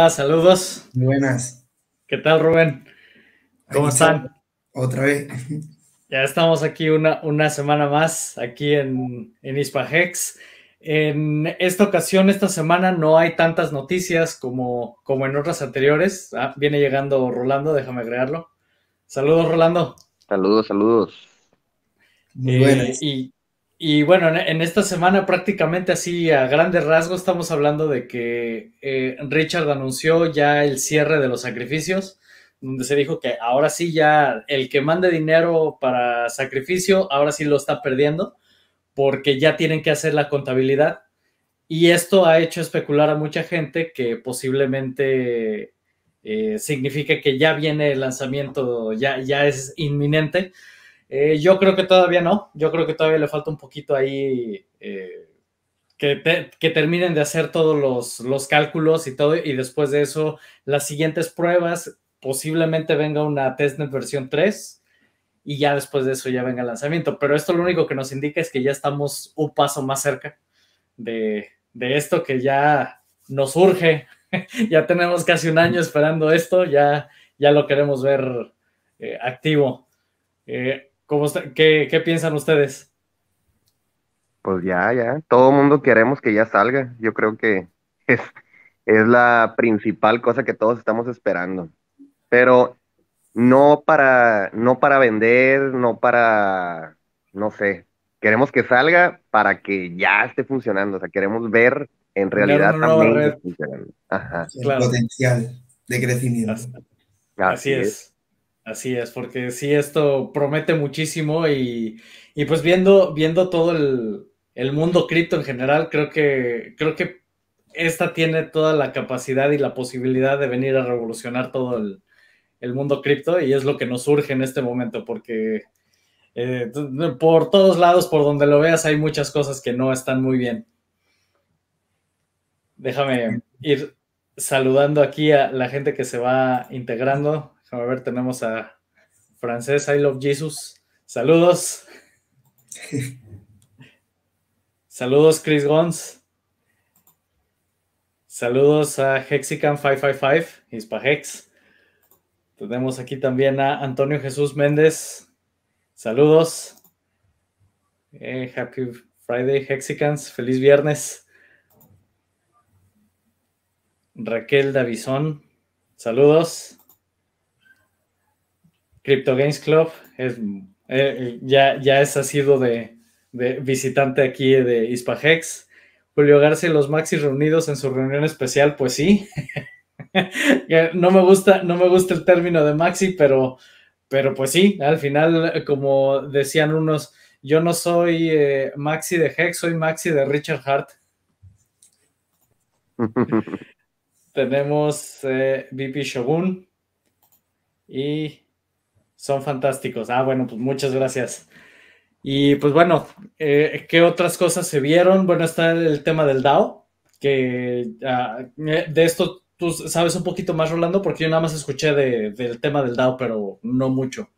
Hola, saludos. Buenas. ¿Qué tal, Rubén? ¿Cómo están? Otra vez. Ya estamos aquí una, una semana más, aquí en, en Hispahex. En esta ocasión, esta semana, no hay tantas noticias como, como en otras anteriores. Ah, viene llegando Rolando, déjame agregarlo. Saludos, Rolando. Saludos, saludos. Muy eh, y, y, bueno, en, esta semana prácticamente así a grandes rasgos estamos hablando de que eh, Richard anunció ya el cierre de los sacrificios, donde se dijo que ahora sí ya el que mande dinero para sacrificio, ahora sí lo está perdiendo porque ya tienen que hacer la contabilidad. Y esto ha hecho especular a mucha gente que posiblemente eh, signifique que ya viene el lanzamiento, ya, ya es inminente. Eh, yo creo que todavía no, yo creo que todavía le falta un poquito ahí eh, que, que, terminen de hacer todos los, los, cálculos y todo, y después de eso, las siguientes pruebas, posiblemente venga una testnet versión 3, y ya después de eso ya venga el lanzamiento. Pero esto lo único que nos indica es que ya estamos un paso más cerca de, esto que ya nos urge. ya tenemos casi un año esperando esto, ya, ya lo queremos ver eh, activo. Eh, qué, qué, piensan ustedes? Pues ya, ya, todo el mundo queremos que ya salga. Yo creo que es, es la principal cosa que todos estamos esperando. Pero no para, no para vender, no para, no sé, queremos que salga para que ya esté funcionando, o sea, queremos ver en realidad también funcionando. El potencial de crecimiento. Así, es. Así es, porque sí, esto promete muchísimo y, y pues viendo, viendo todo el, el mundo cripto en general, creo que, creo que esta tiene toda la capacidad y la posibilidad de venir a revolucionar todo el, el mundo cripto y es lo que nos surge en este momento porque eh, por todos lados, por donde lo veas, hay muchas cosas que no están muy bien. Déjame ir saludando aquí a la gente que se va integrando. Déjame ver, tenemos a Francés, I Love Jesus. Saludos. Saludos, Chris Gons. Saludos a Hexican 555, Hispa Hex. Tenemos aquí también a Antonio Jesús Méndez. Saludos. Eh, happy Friday, Hexicans. Feliz viernes. Raquel Davison. Saludos. Crypto Games Club. Eh, ya, ya es sido de, de, visitante aquí de Hispahex. Julio García y los Maxis reunidos en su reunión especial. Pues sí. no me gusta, no me gusta el término de Maxi, pero, pero pues sí, al final, como decían unos, yo no soy eh, Maxi de Hex, soy Maxi de Richard Hart. Tenemos eh, Shogun y son fantásticos. Ah, bueno, pues muchas gracias. Y pues bueno, eh, ¿qué otras cosas se vieron? Bueno, está el tema del DAO, que ah, de esto tú sabes un poquito más, Rolando, porque yo nada más escuché del tema del DAO, pero no mucho.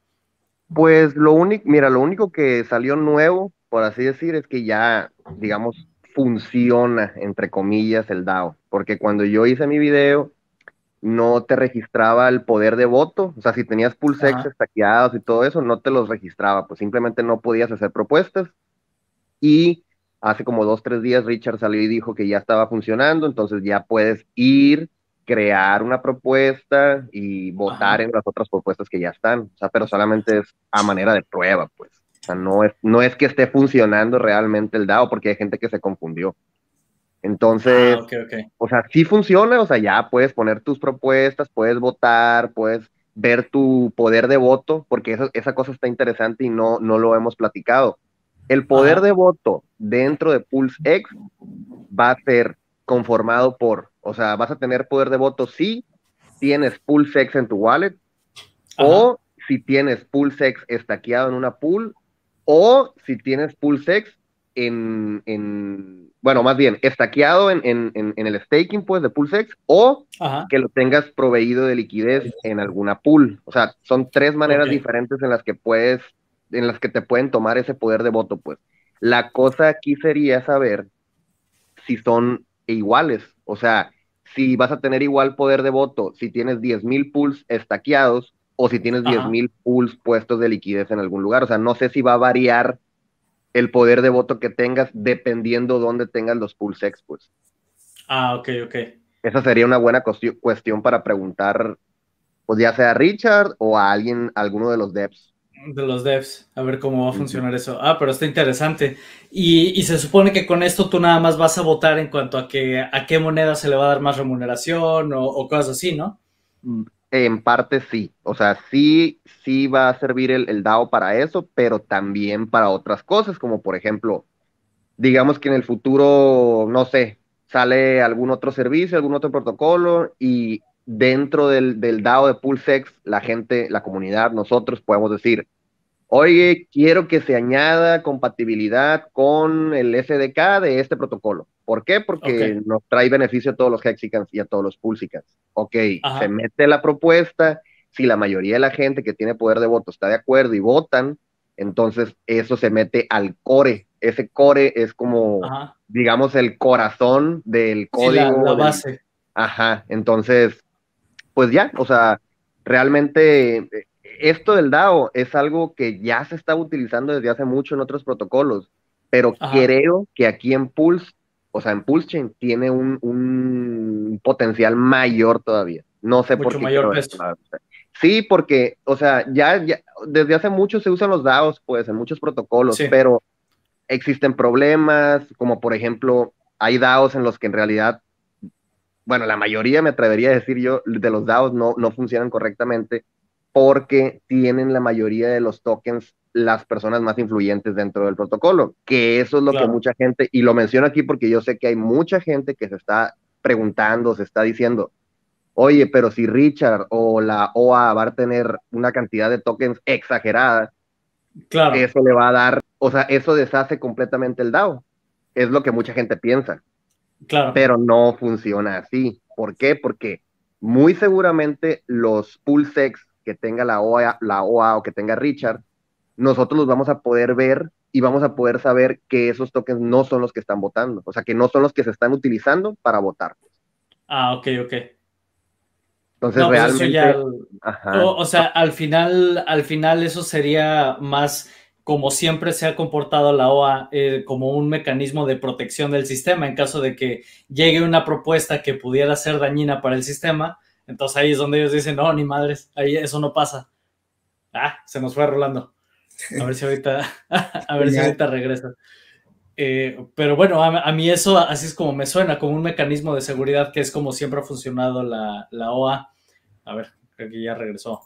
Pues lo único, mira, lo único que salió nuevo, por así decir, es que ya, digamos, funciona, entre comillas, el DAO. Porque cuando yo hice mi video, no te registraba el poder de voto. O sea, si tenías pulsex estaqueados y todo eso, no te los registraba. Pues simplemente no podías hacer propuestas. Y hace como dos, tres días Richard salió y dijo que ya estaba funcionando. Entonces ya puedes ir crear una propuesta y votar en las otras propuestas que ya están, o sea, pero solamente es a manera de prueba, pues. O sea, no es, no es que esté funcionando realmente el DAO, porque hay gente que se confundió. Entonces, ah, o sea, sí funciona, o sea, ya puedes poner tus propuestas, puedes votar, puedes ver tu poder de voto, porque esa, esa cosa está interesante y no, no lo hemos platicado. El poder de voto dentro de Pulse X va a ser conformado por o sea, vas a tener poder de voto si tienes PulseX en tu wallet o si tienes PulseX estaqueado en una pool o si tienes PulseX en, en bueno, más bien, estaqueado en, en, en, el staking, pues, de PulseX, o que lo tengas proveído de liquidez en alguna pool. O sea, son tres maneras diferentes en las que puedes, en las que te pueden tomar ese poder de voto, pues. La cosa aquí sería saber si son iguales. O sea, si vas a tener igual poder de voto si tienes 10.000 pools estaqueados o si tienes 10.000 pools puestos de liquidez en algún lugar. O sea, no sé si va a variar el poder de voto que tengas dependiendo dónde tengas los pools ex, pues. Ah, ok, ok. Esa sería una buena cuestión para preguntar, pues ya sea a Richard o a alguien, alguno de los devs de los devs, a ver cómo va a funcionar eso. Ah, pero está interesante. Y, se supone que con esto tú nada más vas a votar en cuanto a que a qué moneda se le va a dar más remuneración o, cosas así, ¿no? En parte sí. O sea, sí, sí va a servir el, el, DAO para eso, pero también para otras cosas, como por ejemplo, digamos que en el futuro, no sé, sale algún otro servicio, algún otro protocolo y dentro del, del DAO de Pulsex, la gente, la comunidad, nosotros podemos decir, oye, quiero que se añada compatibilidad con el SDK de este protocolo. ¿Por qué? Porque nos trae beneficio a todos los Hexicans y a todos los Pulsicans. Ok, se mete la propuesta, si la mayoría de la gente que tiene poder de voto está de acuerdo y votan, entonces eso se mete al core. Ese core es como, digamos, el corazón del código. la, base. Ajá, entonces pues ya, o sea, realmente eh, esto del DAO es algo que ya se está utilizando desde hace mucho en otros protocolos, pero creo que aquí en Pulse, o sea, en Pulse Chain tiene un, potencial mayor todavía. No sé por qué. mayor peso. Sí, porque, o sea, ya, ya, desde hace mucho se usan los DAOs, pues, en muchos protocolos, pero existen problemas, como por ejemplo, hay DAOs en los que en realidad bueno, la mayoría me atrevería a decir yo, de los DAOs no, no funcionan correctamente porque tienen la mayoría de los tokens las personas más influyentes dentro del protocolo, que eso es lo que mucha gente, y lo menciono aquí porque yo sé que hay mucha gente que se está preguntando, se está diciendo, oye, pero si Richard o la OA va a tener una cantidad de tokens exagerada, claro. eso le va a dar, o sea, eso deshace completamente el DAO. Es lo que mucha gente piensa. Pero no funciona así. ¿Por qué? Porque muy seguramente los pulsex que tenga la OA, la OA o que tenga Richard, nosotros los vamos a poder ver y vamos a poder saber que esos tokens no son los que están votando, o sea, que no son los que se están utilizando para votar. Ah, ok, ok. Entonces, pues realmente. o, sea, al final, al final eso sería más como siempre se ha comportado la OA eh, como un mecanismo de protección del sistema en caso de que llegue una propuesta que pudiera ser dañina para el sistema. Entonces ahí es donde ellos dicen, no, ni madres, ahí eso no pasa. Ah, se nos fue rolando. A ver si ahorita, a ver si ahorita regresa. Eh, pero bueno, a, mí eso así es como me suena, como un mecanismo de seguridad que es como siempre ha funcionado la, la OA. A ver, creo que ya regresó.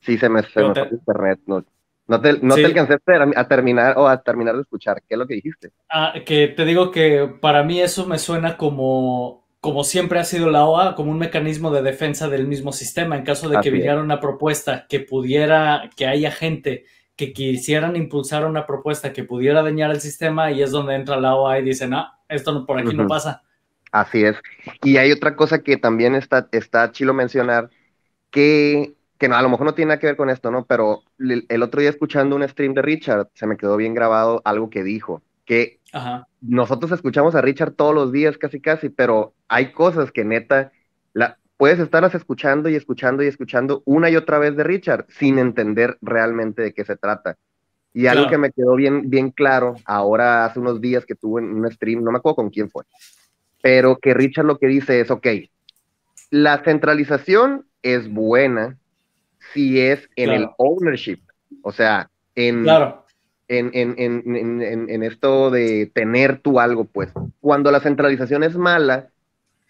Sí, se me, se me fue internet, no, no te, no alcancé a terminar o a terminar de escuchar. ¿Qué es lo que dijiste? Ah, que te digo que para mí eso me suena como, como siempre ha sido la OA, como un mecanismo de defensa del mismo sistema. En caso de que viniera una propuesta que pudiera, que haya gente que quisieran impulsar una propuesta que pudiera dañar el sistema, y es donde entra la OA y dice, no, esto por aquí no pasa. Así es. Y hay otra cosa que también está, está chilo mencionar, que que no, a lo mejor no tiene nada que ver con esto, ¿no? Pero el, otro día escuchando un stream de Richard, se me quedó bien grabado algo que dijo, que nosotros escuchamos a Richard todos los días casi casi, pero hay cosas que neta, la, puedes estarlas escuchando y escuchando y escuchando una y otra vez de Richard sin entender realmente de qué se trata. Y algo que me quedó bien, bien claro ahora hace unos días que tuve en un stream, no me acuerdo con quién fue, pero que Richard lo que dice es, ok, la centralización es buena si es en el ownership, o sea, en, en, en, en, esto de tener tú algo, pues. Cuando la centralización es mala,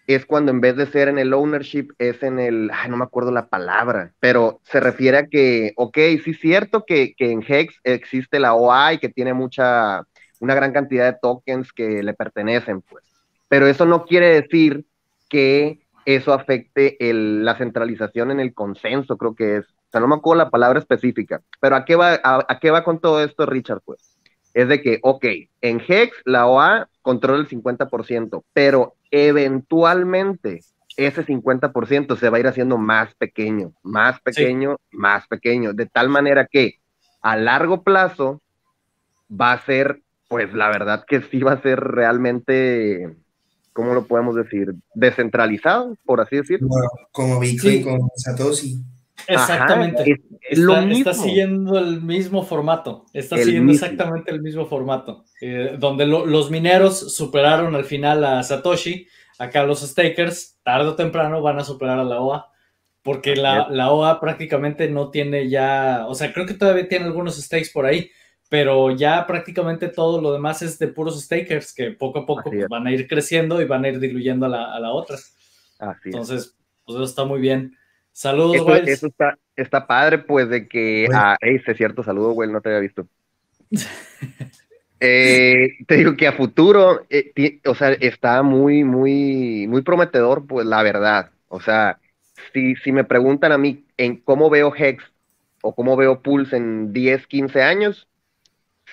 es cuando en vez de ser en el ownership, es en el, ay, no me acuerdo la palabra, pero se refiere a que, ok, sí es cierto que, que en Hex existe la y que tiene mucha, una gran cantidad de tokens que le pertenecen, pues. Pero eso no quiere decir que eso afecte la centralización en el consenso, creo que es. O sea, no me acuerdo la palabra específica, pero ¿a qué va, a, qué va con todo esto, Richard? Pues es de que, ok, en Hex la OA controla el 50%, pero eventualmente ese 50% se va a ir haciendo más pequeño, más pequeño, más pequeño, de tal manera que a largo plazo va a ser, pues la verdad que sí va a ser realmente ¿cómo lo podemos decir? Descentralizado, por así decirlo. como Bitcoin con Satoshi. Exactamente. está, siguiendo el mismo formato. Está siguiendo exactamente el mismo formato. Eh, donde los mineros superaron al final a Satoshi. Acá los stakers, tarde o temprano, van a superar a la OA. Porque la, la, OA prácticamente no tiene ya. O sea, creo que todavía tiene algunos stakes por ahí. Pero ya prácticamente todo lo demás es de puros stakers que poco a poco pues, van a ir creciendo y van a ir diluyendo a la, a la otra. Entonces, pues eso está muy bien. Saludos, Eso, eso está, está padre, pues, de que. Ah, es cierto, saludo, güey, no te había visto. Eh, te digo que a futuro, eh, o sea, está muy, muy, muy prometedor, pues, la verdad. O sea, si, si me preguntan a mí en cómo veo Hex o cómo veo Pulse en 10, 15 años,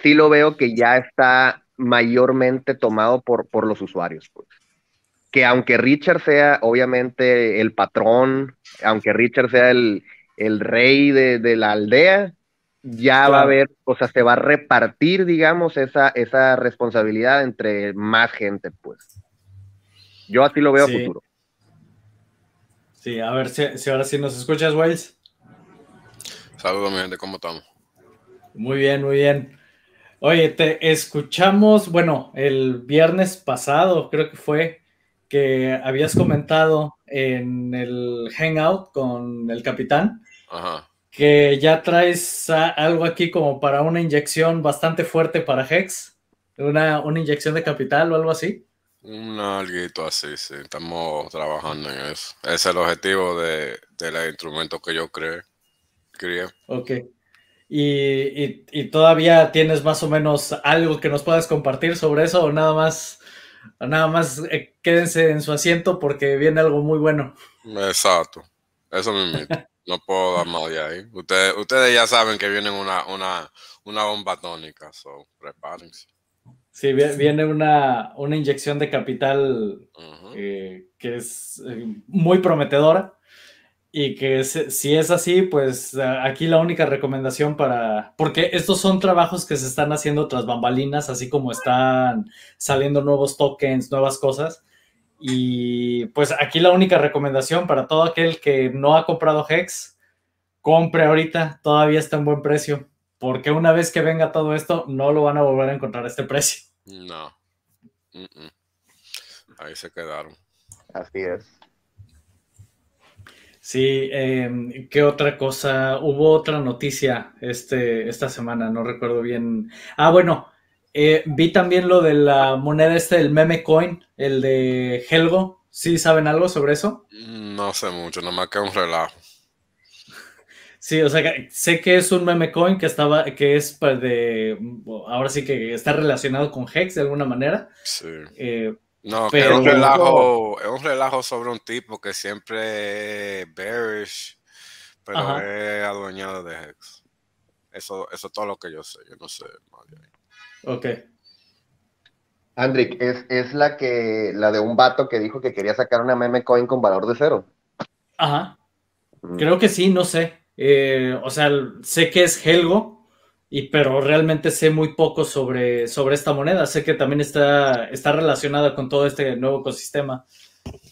sí lo veo que ya está mayormente tomado por, por los usuarios, pues que aunque Richard sea obviamente el patrón, aunque Richard sea el, rey de, la aldea, ya va a haber, o sea, se va a repartir, digamos, esa, esa responsabilidad entre más gente, pues. Yo así lo veo a futuro. Sí, a ver si, ahora sí nos escuchas, Wales. Saludos, mi gente, ¿cómo estamos? Muy bien, muy bien. Oye, te escuchamos, bueno, el viernes pasado, creo que fue, que habías comentado en el Hangout con el capitán, que ya traes algo aquí como para una inyección bastante fuerte para Hex, una, una inyección de capital o algo así. Un algo así, sí, estamos trabajando en eso. Ese es el objetivo de, de instrumento que yo creé. Ok. Y, y, todavía tienes más o menos algo que nos puedas compartir sobre eso o nada más Nada más eh, quédense en su asiento porque viene algo muy bueno. Exacto. Eso me No puedo dar más de ahí. Ustedes, ustedes ya saben que viene una, una, una bomba tónica, so prepárense. Sí, viene una, una inyección de capital eh, que es eh, muy prometedora. Y que si es así, pues aquí la única recomendación para, porque estos son trabajos que se están haciendo tras bambalinas, así como están saliendo nuevos tokens, nuevas cosas. Y pues aquí la única recomendación para todo aquel que no ha comprado Hex, compre ahorita, todavía está en buen precio, porque una vez que venga todo esto, no lo van a volver a encontrar a este precio. No. Ahí se quedaron. Así es. Sí, eh, ¿qué otra cosa? Hubo otra noticia este, esta semana, no recuerdo bien. Ah, bueno, eh, vi también lo de la moneda este, el meme coin, el de Helgo. ¿Sí saben algo sobre eso? No sé mucho, nomás que un relajo. Sí, o sea, sé que es un meme coin que estaba, que es pues, de, ahora sí que está relacionado con Hex de alguna manera. Sí. Eh, no, es un relajo, es un relajo sobre un tipo que siempre es bearish, pero es adueñado de Hex. Eso, eso es todo lo que yo sé, yo no sé más de ahí. Ok. Andrick, es, es la que, la de un vato que dijo que quería sacar una meme coin con valor de cero. Ajá. Mm. Creo que sí, no sé. Eh, o sea, sé que es Helgo, y pero realmente sé muy poco sobre, sobre esta moneda. Sé que también está, está relacionada con todo este nuevo ecosistema,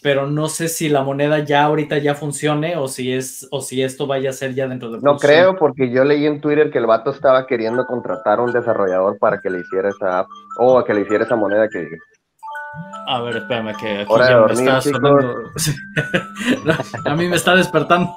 pero no sé si la moneda ya ahorita ya funcione o si es o si esto vaya a ser ya dentro de No creo porque yo leí en Twitter que el vato estaba queriendo contratar a un desarrollador para que le hiciera esa app o que le hiciera esa moneda que a ver, espérame que aquí ya me está sonando. a mí me está despertando.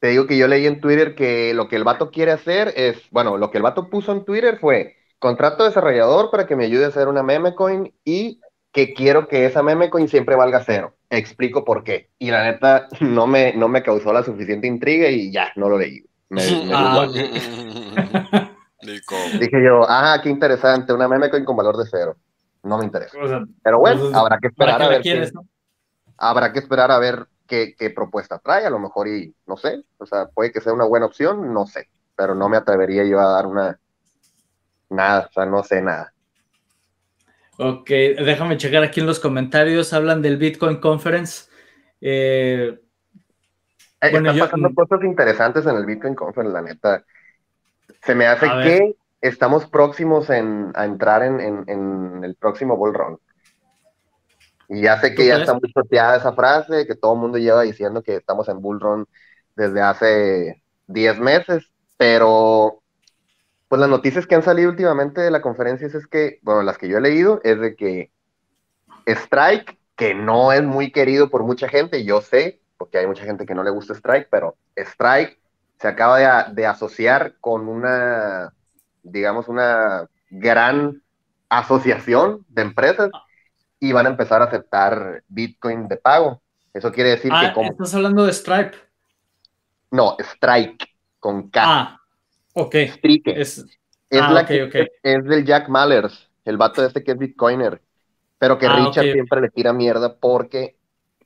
Te digo que yo leí en Twitter que lo que el vato quiere hacer es, bueno, lo que el vato puso en Twitter fue contrato desarrollador para que me ayude a hacer una meme coin y que quiero que esa meme coin siempre valga cero. Explico por qué. Y la neta no me, no me causó la suficiente intriga y ya, no lo leí. Ah, Dije yo, ah, qué interesante, una meme coin con valor de cero. No me interesa. Pero bueno, habrá que esperar a ver. Habrá que esperar a ver qué, propuesta trae, a lo mejor y no sé, o sea, puede que sea una buena opción, no sé, pero no me atrevería yo a dar una, nada, o sea, no sé nada. Ok, déjame checar aquí en los comentarios, hablan del Bitcoin Conference. Eh, eh Están pasando cosas interesantes en el Bitcoin Conference, la neta. Se me hace que estamos próximos en, a entrar en, en, el próximo Bull Run. Y ya sé que ya está muy choteada esa frase, que todo el mundo lleva diciendo que estamos en Bull Run desde hace 10 meses, pero pues las noticias que han salido últimamente de la conferencia es que, bueno, las que yo he leído, es de que Strike, que no es muy querido por mucha gente, yo sé, porque hay mucha gente que no le gusta Strike, pero Strike se acaba de, asociar con una, digamos, una gran asociación de empresas y van a empezar a aceptar Bitcoin de pago. Eso quiere decir que ah, como... Estás hablando de Stripe. No, Strike, con K. Ah, ok. Es, ah, la que, es del Jack Mallers, el vato este que es Bitcoiner, pero que ah, Richard siempre le tira mierda porque,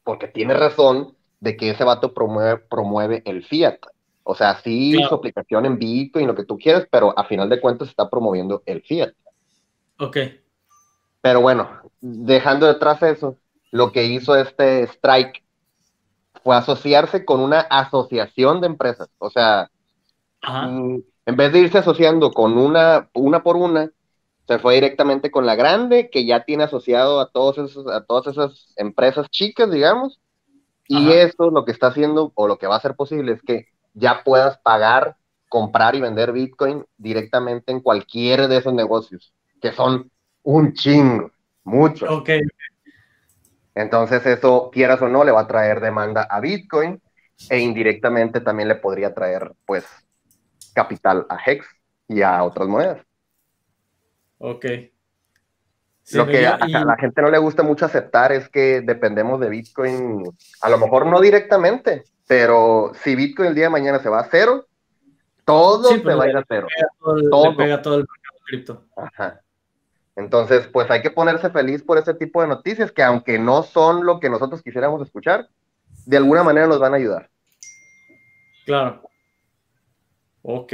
porque tiene razón de que ese vato promueve, promueve el fiat. O sea, sí su aplicación en Bitcoin, lo que tú quieras, pero a final de cuentas está promoviendo el fiat. Ok. Pero bueno, dejando detrás eso, lo que hizo este Strike fue asociarse con una asociación de empresas. O sea, mm, en vez de irse asociando con una, una por una, se fue directamente con la grande, que ya tiene asociado a, todos esos, a todas esas empresas chicas, digamos. Y eso lo que está haciendo, o lo que va a ser posible, es que ya puedas pagar, comprar y vender Bitcoin directamente en cualquiera de esos negocios, que son un chingo, mucho. Ok, entonces eso, quieras o no, le va a traer demanda a Bitcoin e indirectamente también le podría traer, pues, capital a Hex y a otras monedas. Ok. lo que a, la gente no le gusta mucho aceptar es que dependemos de Bitcoin, a lo mejor no directamente, pero si Bitcoin el día de mañana se va a cero, todo se va a ir a cero. todo, pega todo el mercado cripto. Ajá. Entonces, pues hay que ponerse feliz por ese tipo de noticias que aunque no son lo que nosotros quisiéramos escuchar, de alguna manera nos van a ayudar. Claro. Ok.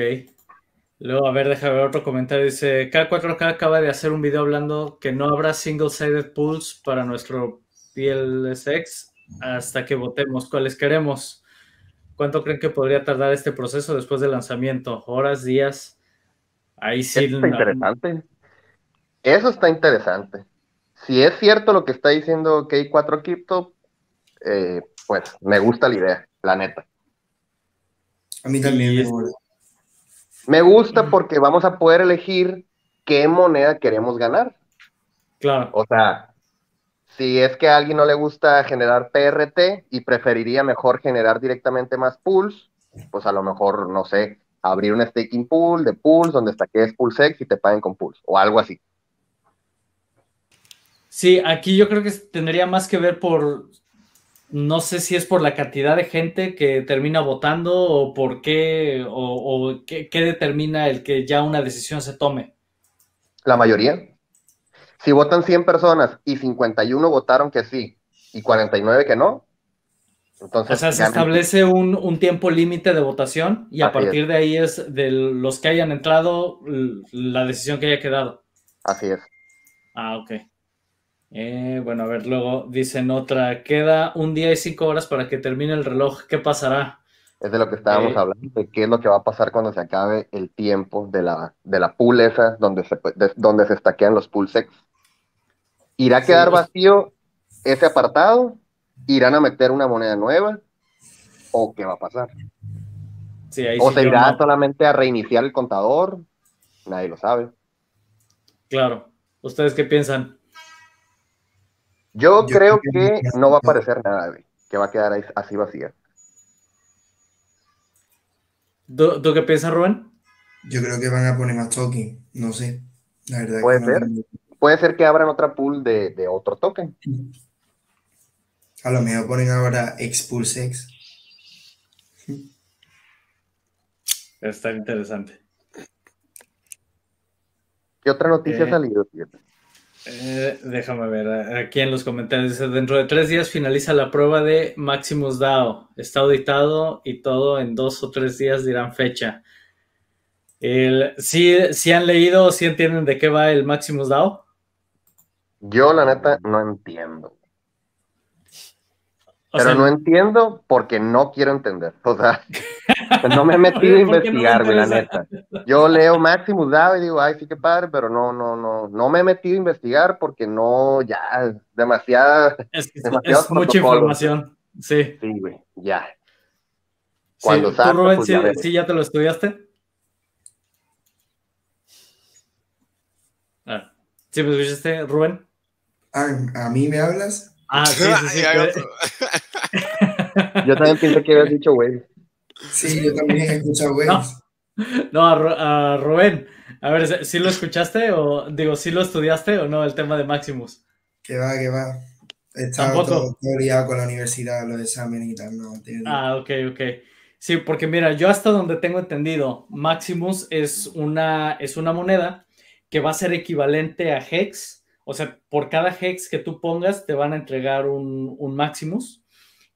Luego, a ver, déjame ver otro comentario. Dice, K4K acaba de hacer un video hablando que no habrá single-sided pools para nuestro PLSX hasta que votemos cuáles queremos. ¿Cuánto creen que podría tardar este proceso después del lanzamiento? ¿Horas, días? Ahí sí. Es interesante. Eso está interesante. Si es cierto lo que está diciendo K4 Crypto, eh, pues me gusta la idea, la neta. A mí también me gusta. porque vamos a poder elegir qué moneda queremos ganar. Claro. O sea, si es que a alguien no le gusta generar PRT y preferiría mejor generar directamente más pools, pues a lo mejor, no sé, abrir un staking pool de pools donde es PulseX y te paguen con pools o algo así. Sí, aquí yo creo que tendría más que ver por, no sé si es por la cantidad de gente que termina votando o por qué, o, qué, determina el que ya una decisión se tome. La mayoría. Si votan 100 personas y 51 votaron que sí y 49 que no, entonces... O sea, se establece un, tiempo límite de votación y a partir de ahí es de los que hayan entrado la decisión que haya quedado. Así es. Ah, ok. Eh, bueno, a ver, luego dicen otra, queda un día y cinco horas para que termine el reloj, ¿qué pasará? Es de lo que estábamos eh, hablando, de qué es lo que va a pasar cuando se acabe el tiempo de la, de la pool esa, donde se, donde se estaquean los pool sex. ¿Irá a quedar vacío ese apartado? ¿Irán a meter una moneda nueva? ¿O qué va a pasar? ¿O se irá solamente a reiniciar el contador? Nadie lo sabe. Claro. ¿Ustedes qué piensan? Yo, creo, que, no va a aparecer nada, que va a quedar así vacía. ¿Tú, qué piensas, Rubén? Yo creo que van a poner más token, no sé. La verdad Puede ser. Puede ser que abran otra pool de, otro token. A lo mejor ponen ahora Expulsex. Está interesante. ¿Qué otra noticia ha eh, salido? Eh, déjame ver, aquí en los comentarios dice, dentro de tres días finaliza la prueba de Maximus DAO. Está auditado y todo en dos o tres días dirán fecha. El, ¿sí, han leído o sí entienden de qué va el Maximus DAO? Yo la neta no entiendo. Pero no entiendo porque no quiero entender. O sea, no me he metido a investigar, la neta. Yo leo Maximus DAO y digo, ay, sí que padre, pero no, no, no, no me he metido a investigar porque no, ya, demasiada. Es, es mucha información. Sí. Sí, güey, ya. Cuando sí, Rubén, pues, ya sí, ya te lo estudiaste? Ah, ¿Sí me escuchaste, Rubén? Ah, ¿A mí me hablas? Ah, sí, sí, sí. yo también pensé que habías dicho güey. Sí, yo también he escuchado güey. No, a, Rubén, a ver, ¿sí lo escuchaste o digo, sí lo estudiaste o no el tema de Maximus? Que va, que va. He estado todo, con la universidad, los exámenes y tal, no. Ah, ok, ok. Sí, porque mira, yo hasta donde tengo entendido, Maximus es una, es una moneda que va a ser equivalente a Hex. O sea, por cada Hex que tú pongas, te van a entregar un, un Maximus.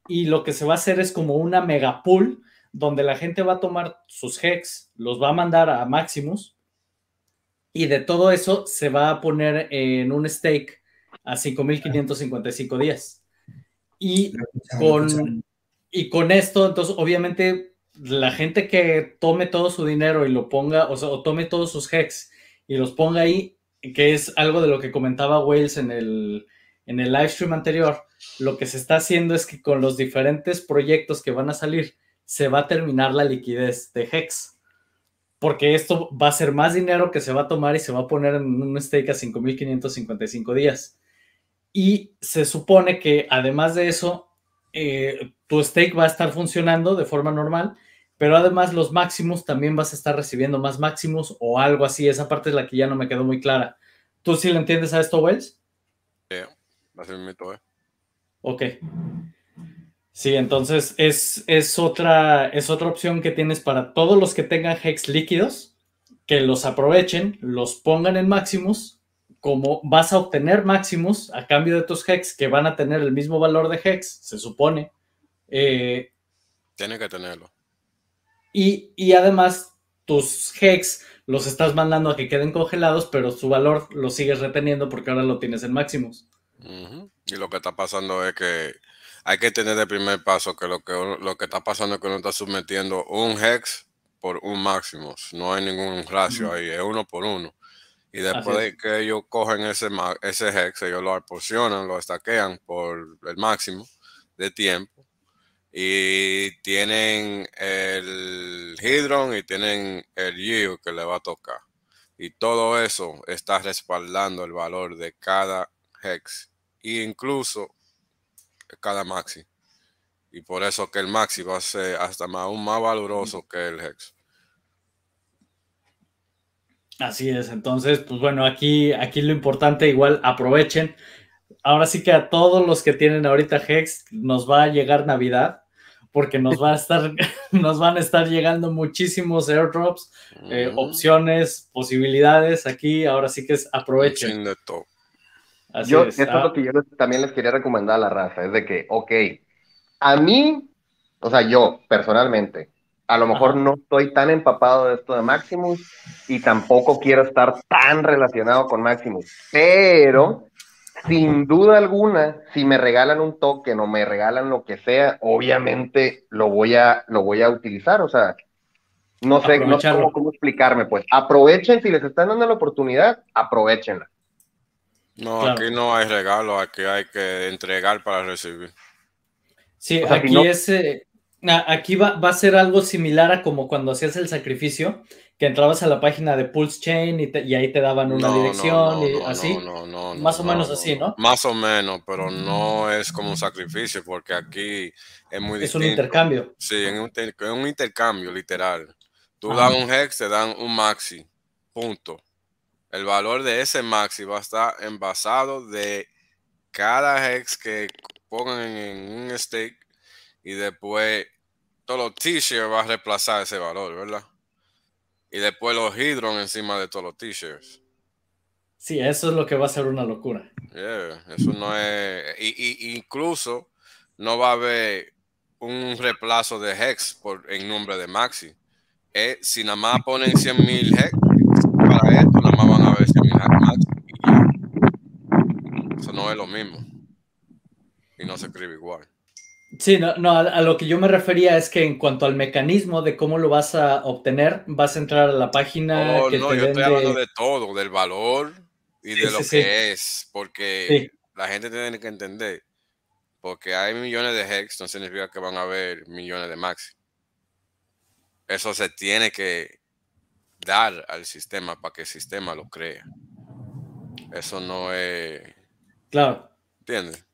Y lo que se va a hacer es como una mega pool, donde la gente va a tomar sus Hex, los va a mandar a Maximus. Y de todo eso se va a poner en un stake a 5.555 días. Y con, y con esto, entonces, obviamente, la gente que tome todo su dinero y lo ponga, o sea, o tome todos sus hex y los ponga ahí, que es algo de lo que comentaba Wales en el, en el live stream anterior, lo que se está haciendo es que con los diferentes proyectos que van a salir, se va a terminar la liquidez de Hex. Porque esto va a ser más dinero que se va a tomar y se va a poner en un stake a 5.555 días. Y se supone que además de eso, eh, tu stake va a estar funcionando de forma normal, pero además los máximos también vas a estar recibiendo más máximos o algo así. Esa parte es la que ya no me quedó muy clara. ¿Tú sí le entiendes a esto, Wells? Sí, así me ¿eh? Ok. Sí, entonces es, es, otra, es otra opción que tienes para todos los que tengan hex líquidos, que los aprovechen, los pongan en máximos como vas a obtener máximos a cambio de tus hex que van a tener el mismo valor de hex, se supone. Eh, Tiene que tenerlo. Y, además tus hex los estás mandando a que queden congelados, pero su valor lo sigues reteniendo porque ahora lo tienes en máximos. Y lo que está pasando es que hay que tener de primer paso que lo que, lo que está pasando es que uno está sometiendo un hex por un máximo. No hay ningún ratio ahí, es uno por uno. Y después de que ellos cogen ese, ese hex, ellos lo porcionan, lo estaquean por el máximo de tiempo. Y tienen el Hydron y tienen el Yield que le va a tocar. Y todo eso está respaldando el valor de cada hex. E incluso cada maxi. Y por eso que el maxi va a ser hasta más, aún más valoroso que el hex. Así es, entonces, pues bueno, aquí, aquí lo importante, igual aprovechen. Ahora sí que a todos los que tienen ahorita Hex nos va a llegar Navidad, porque nos va a estar, nos van a estar llegando muchísimos airdrops, eh, opciones, posibilidades. Aquí, ahora sí que es aprovechen. De todo. yo, es. Esto es lo ah. que yo también les quería recomendar a la raza, es de que, ok, a mí, o sea, yo personalmente, a lo mejor no estoy tan empapado de esto de Maximus y tampoco quiero estar tan relacionado con Maximus, pero sin duda alguna, si me regalan un token o me regalan lo que sea, obviamente lo voy a, lo voy a utilizar, o sea, no sé, no sé cómo, explicarme, pues aprovechen, si les están dando la oportunidad, aprovechenla. No, aquí no hay regalo, aquí hay que entregar para recibir. Sí, aquí es, eh, Aquí va, a ser algo similar a como cuando hacías el sacrificio, que entrabas a la página de Pulse Chain y, ahí te daban una dirección y así. Más o menos así, ¿no? Más o menos, pero no es como un sacrificio, porque aquí es muy Es un intercambio. Sí, es un, intercambio literal. Tú das un hex, te dan un maxi. Punto. El valor de ese maxi va a estar envasado de cada hex que pongan en un stake y después todos los t-shirts va a reemplazar ese valor, ¿verdad? Y después los hidron encima de todos los t-shirts. Sí, eso es lo que va a ser una locura. eso no es. Y, incluso no va a haber un reemplazo de Hex por, en nombre de Maxi. Eh, si nada más ponen 100 mil Hex para esto, nada más van a ver 100 mil Maxi. Eso no es lo mismo. Y no se escribe igual. Sí, no, no a, lo que yo me refería es que en cuanto al mecanismo de cómo lo vas a obtener, vas a entrar a la página. Oh, no, yo estoy hablando de todo, del valor y de lo que es, porque la gente tiene que entender, porque hay millones de hex, no significa que van a haber millones de maxi. Eso se tiene que dar al sistema para que el sistema lo crea. Eso no es. Claro. ¿Entiendes?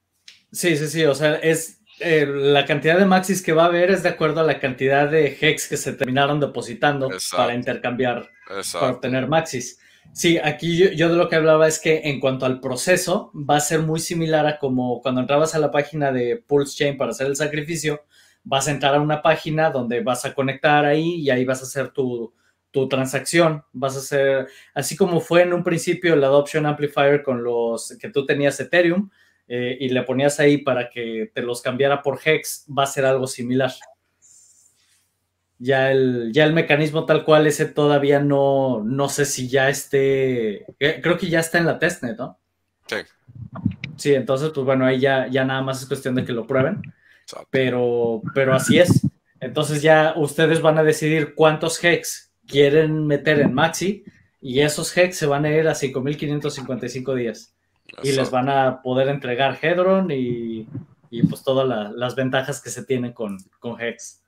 Sí, sí, sí. O sea, es eh, la cantidad de maxis que va a haber es de acuerdo a la cantidad de hex que se terminaron depositando para intercambiar, para obtener maxis. Sí, aquí yo, de lo que hablaba es que en cuanto al proceso, va a ser muy similar a como cuando entrabas a la página de Pulse Chain para hacer el sacrificio, vas a entrar a una página donde vas a conectar ahí y ahí vas a hacer tu, tu transacción. Vas a hacer, así como fue en un principio el Adoption Amplifier con los que tú tenías Ethereum eh, y le ponías ahí para que te los cambiara por Hex, va a ser algo similar. Ya el, ya el mecanismo tal cual, ese todavía no, no sé si ya esté, eh, creo que ya está en la testnet, ¿no? Sí. Sí, entonces, pues bueno, ahí ya, ya nada más es cuestión de que lo prueben. Pero, pero así es. Entonces ya ustedes van a decidir cuántos hex quieren meter en Maxi y esos hex se van a ir a 5.555 días. Y les van a poder entregar Hedron y, y pues todas las ventajas que se tienen con, con Hex.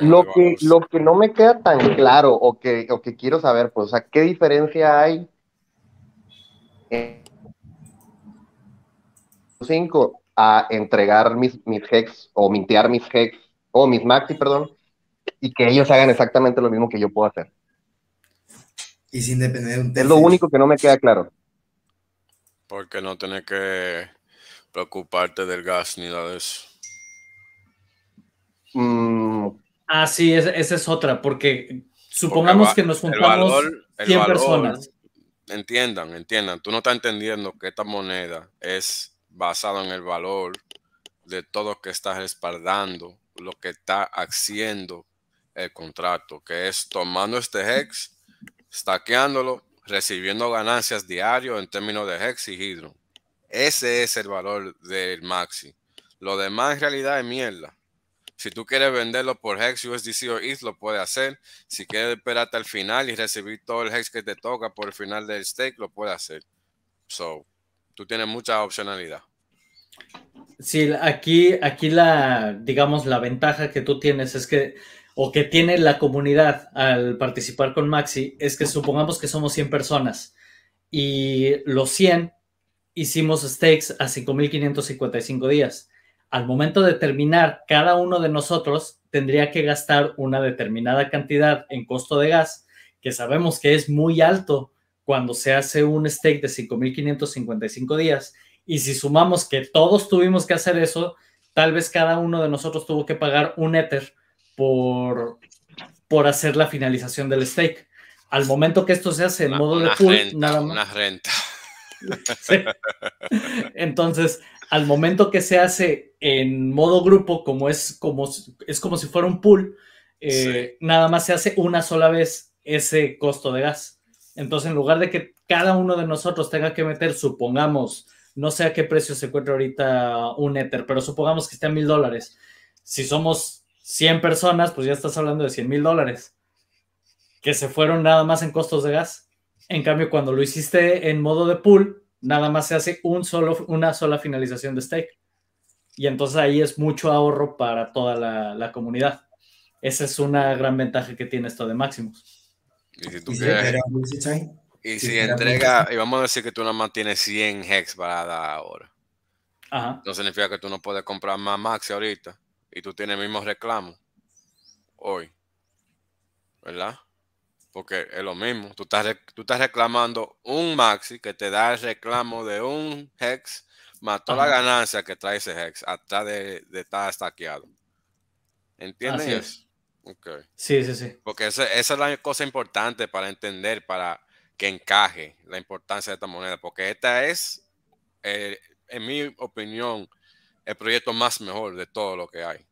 Lo que, lo que no me queda tan claro o que, o que quiero saber, pues, o sea, ¿qué diferencia hay en 5 a entregar mis, mis hex o mintear mis hex o mis maxi, perdón, y que ellos hagan exactamente lo mismo que yo puedo hacer? Y sin depender de un Es lo único que no me queda claro. Porque no tienes que preocuparte del gas ni nada de eso. Mm. Ah, sí, esa es otra, porque supongamos que nos juntamos 100 personas. Entiendan, entiendan, tú no estás entendiendo que esta moneda es basada en el valor de todo lo que estás respaldando, lo que está haciendo el contrato, que es tomando este hex, stackeándolo, recibiendo ganancias diarios en términos de hex y hidro. Ese es el valor del maxi. Lo demás en realidad es mierda. Si tú quieres venderlo por Hex, USDC o ETH, lo puedes hacer. Si quieres esperarte al final y recibir todo el Hex que te toca por el final del stake, lo puedes hacer. So, tú tienes mucha opcionalidad. Sí, aquí, aquí la, digamos, la ventaja que tú tienes es que, o que tiene la comunidad al participar con Maxi, es que supongamos que somos 100 personas y los 100 hicimos stakes a 5.555 días al momento de terminar, cada uno de nosotros tendría que gastar una determinada cantidad en costo de gas, que sabemos que es muy alto cuando se hace un stake de 5.555 días. Y si sumamos que todos tuvimos que hacer eso, tal vez cada uno de nosotros tuvo que pagar un Ether por, por hacer la finalización del stake. Al momento que esto se hace en modo de pool, nada más. Una renta. Entonces, al momento que se hace en modo grupo, como es como, es como si fuera un pool, eh, nada más se hace una sola vez ese costo de gas. Entonces, en lugar de que cada uno de nosotros tenga que meter, supongamos, no sé a qué precio se encuentra ahorita un Ether, pero supongamos que esté a mil dólares. Si somos 100 personas, pues ya estás hablando de 100 mil dólares que se fueron nada más en costos de gas. En cambio, cuando lo hiciste en modo de pool, nada más se hace un solo, una sola finalización de stake. Y entonces ahí es mucho ahorro para toda la, comunidad. Esa es una gran ventaja que tiene esto de Maximus. Y si, entrega, y vamos a decir que tú nada más tienes 100 hex para dar ahora. Ajá. No significa que tú no puedes comprar más Maxi ahorita y tú tienes el mismo reclamo hoy. ¿Verdad? porque es lo mismo. Tú estás, tú estás reclamando un maxi que te da el reclamo de un hex más toda la ganancia que trae ese hex atrás de, de estar estaqueado. ¿Entiendes eso? Sí, sí, sí. Porque esa, es la cosa importante para entender, para que encaje la importancia de esta moneda. Porque esta es, eh, en mi opinión, el proyecto más mejor de todo lo que hay.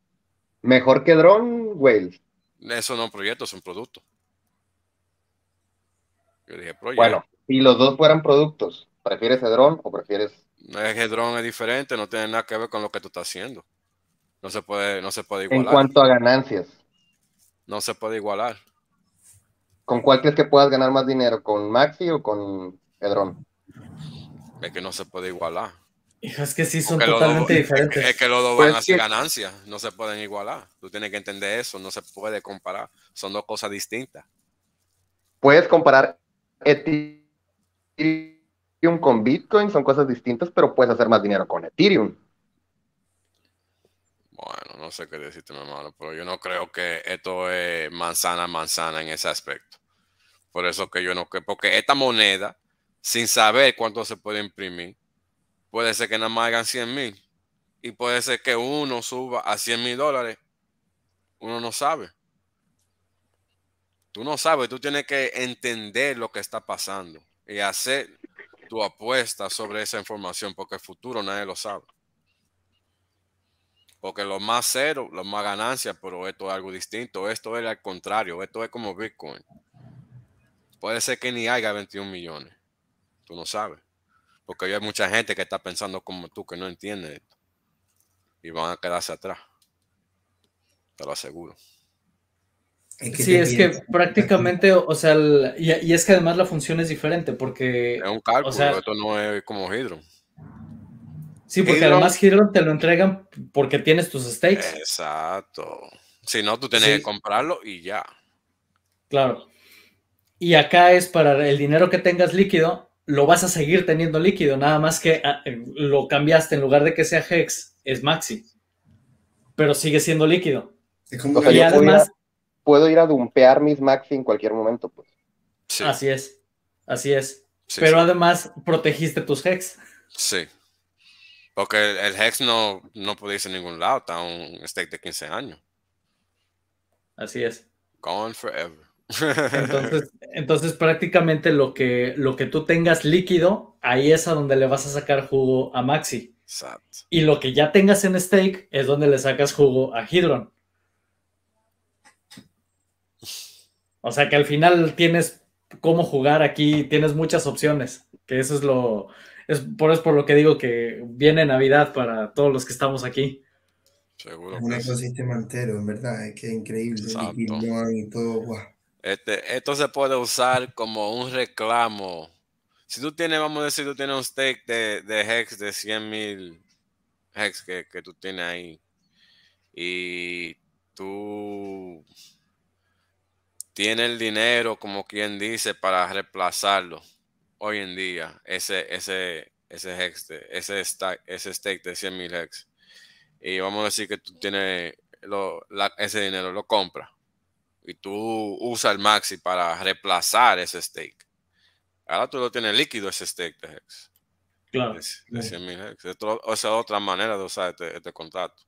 ¿Mejor que Drone, Wales? Eso no es un proyecto, es un producto. Bueno, si los dos fueran productos, ¿prefieres Hedron o prefieres...? No es Hedron, es diferente, no tiene nada que ver con lo que tú estás haciendo. No se puede, no se puede igualar. En cuanto a ganancias. No se puede igualar. ¿Con cuál crees que puedas ganar más dinero? ¿Con Maxi o con Edron? Es que no se puede igualar. Es que sí son totalmente diferentes. Es, que los dos van a hacer ganancias, no se pueden igualar. Tú tienes que entender eso, no se puede comparar. Son dos cosas distintas. Puedes comparar Ethereum con Bitcoin, son cosas distintas, pero puedes hacer más dinero con Ethereum. Bueno, no sé qué decirte, mi hermano, pero yo no creo que esto es manzana a manzana en ese aspecto. Por eso que yo no creo, porque esta moneda, sin saber cuánto se puede imprimir, puede ser que nada más hagan 100 mil y puede ser que uno suba a 100 mil dólares. Uno no sabe. Tú no sabes, tú tienes que entender lo que está pasando y hacer tu apuesta sobre esa información, porque el futuro nadie lo sabe. Porque lo más cero, lo más ganancia, pero esto es algo distinto. Esto es al contrario, esto es como Bitcoin. Puede ser que ni haya 21 millones. Tú no sabes. Porque hay mucha gente que está pensando como tú, que no entiende esto. Y van a quedarse atrás. Te lo aseguro. sí, es que prácticamente, o sea, y, es que además la función es diferente porque... Es un cálculo, esto no es como Hydro. Sí, porque además Hydro te lo entregan porque tienes tus stakes. Exacto. Si no, tú tienes que comprarlo y ya. Claro. Y acá es para el dinero que tengas líquido, lo vas a seguir teniendo líquido, nada más que ah, eh, lo cambiaste en lugar de que sea Hex, es Maxi. Pero sigue siendo líquido. y además, puedo ir a dumpear mis Maxi en cualquier momento, pues. Así es. Así es. Pero además protegiste tus Hex. Sí. Porque el, Hex no, no puede irse a ningún lado, está un stake de 15 años. Así es. Gone forever. Entonces, entonces prácticamente lo que, lo que tú tengas líquido, ahí es a donde le vas a sacar jugo a Maxi. Exacto. Y lo que ya tengas en stake es donde le sacas jugo a Hydron. O sea que al final tienes cómo jugar aquí, tienes muchas opciones, que eso es lo, es por, es por lo que digo que viene Navidad para todos los que estamos aquí. Seguro. Un ecosistema entero, en verdad, es que es increíble. Y todo, este, esto se puede usar como un reclamo. Si tú tienes, vamos a decir, tú tienes un stake de, de Hex de 100 mil Hex que, que tú tienes ahí y tú tienes el dinero, como quien dice, para reemplazarlo hoy en día, ese, ese, ese Hex, de, ese, stack, ese stake de 100 mil Hex. Y vamos a decir que tú tienes ese dinero, lo compras y tú usas el Maxi para reemplazar ese stake. Ahora tú lo tienes líquido ese stake de Hex. Claro. De, 100 mil Hex. esa es otra manera de usar este, este contrato.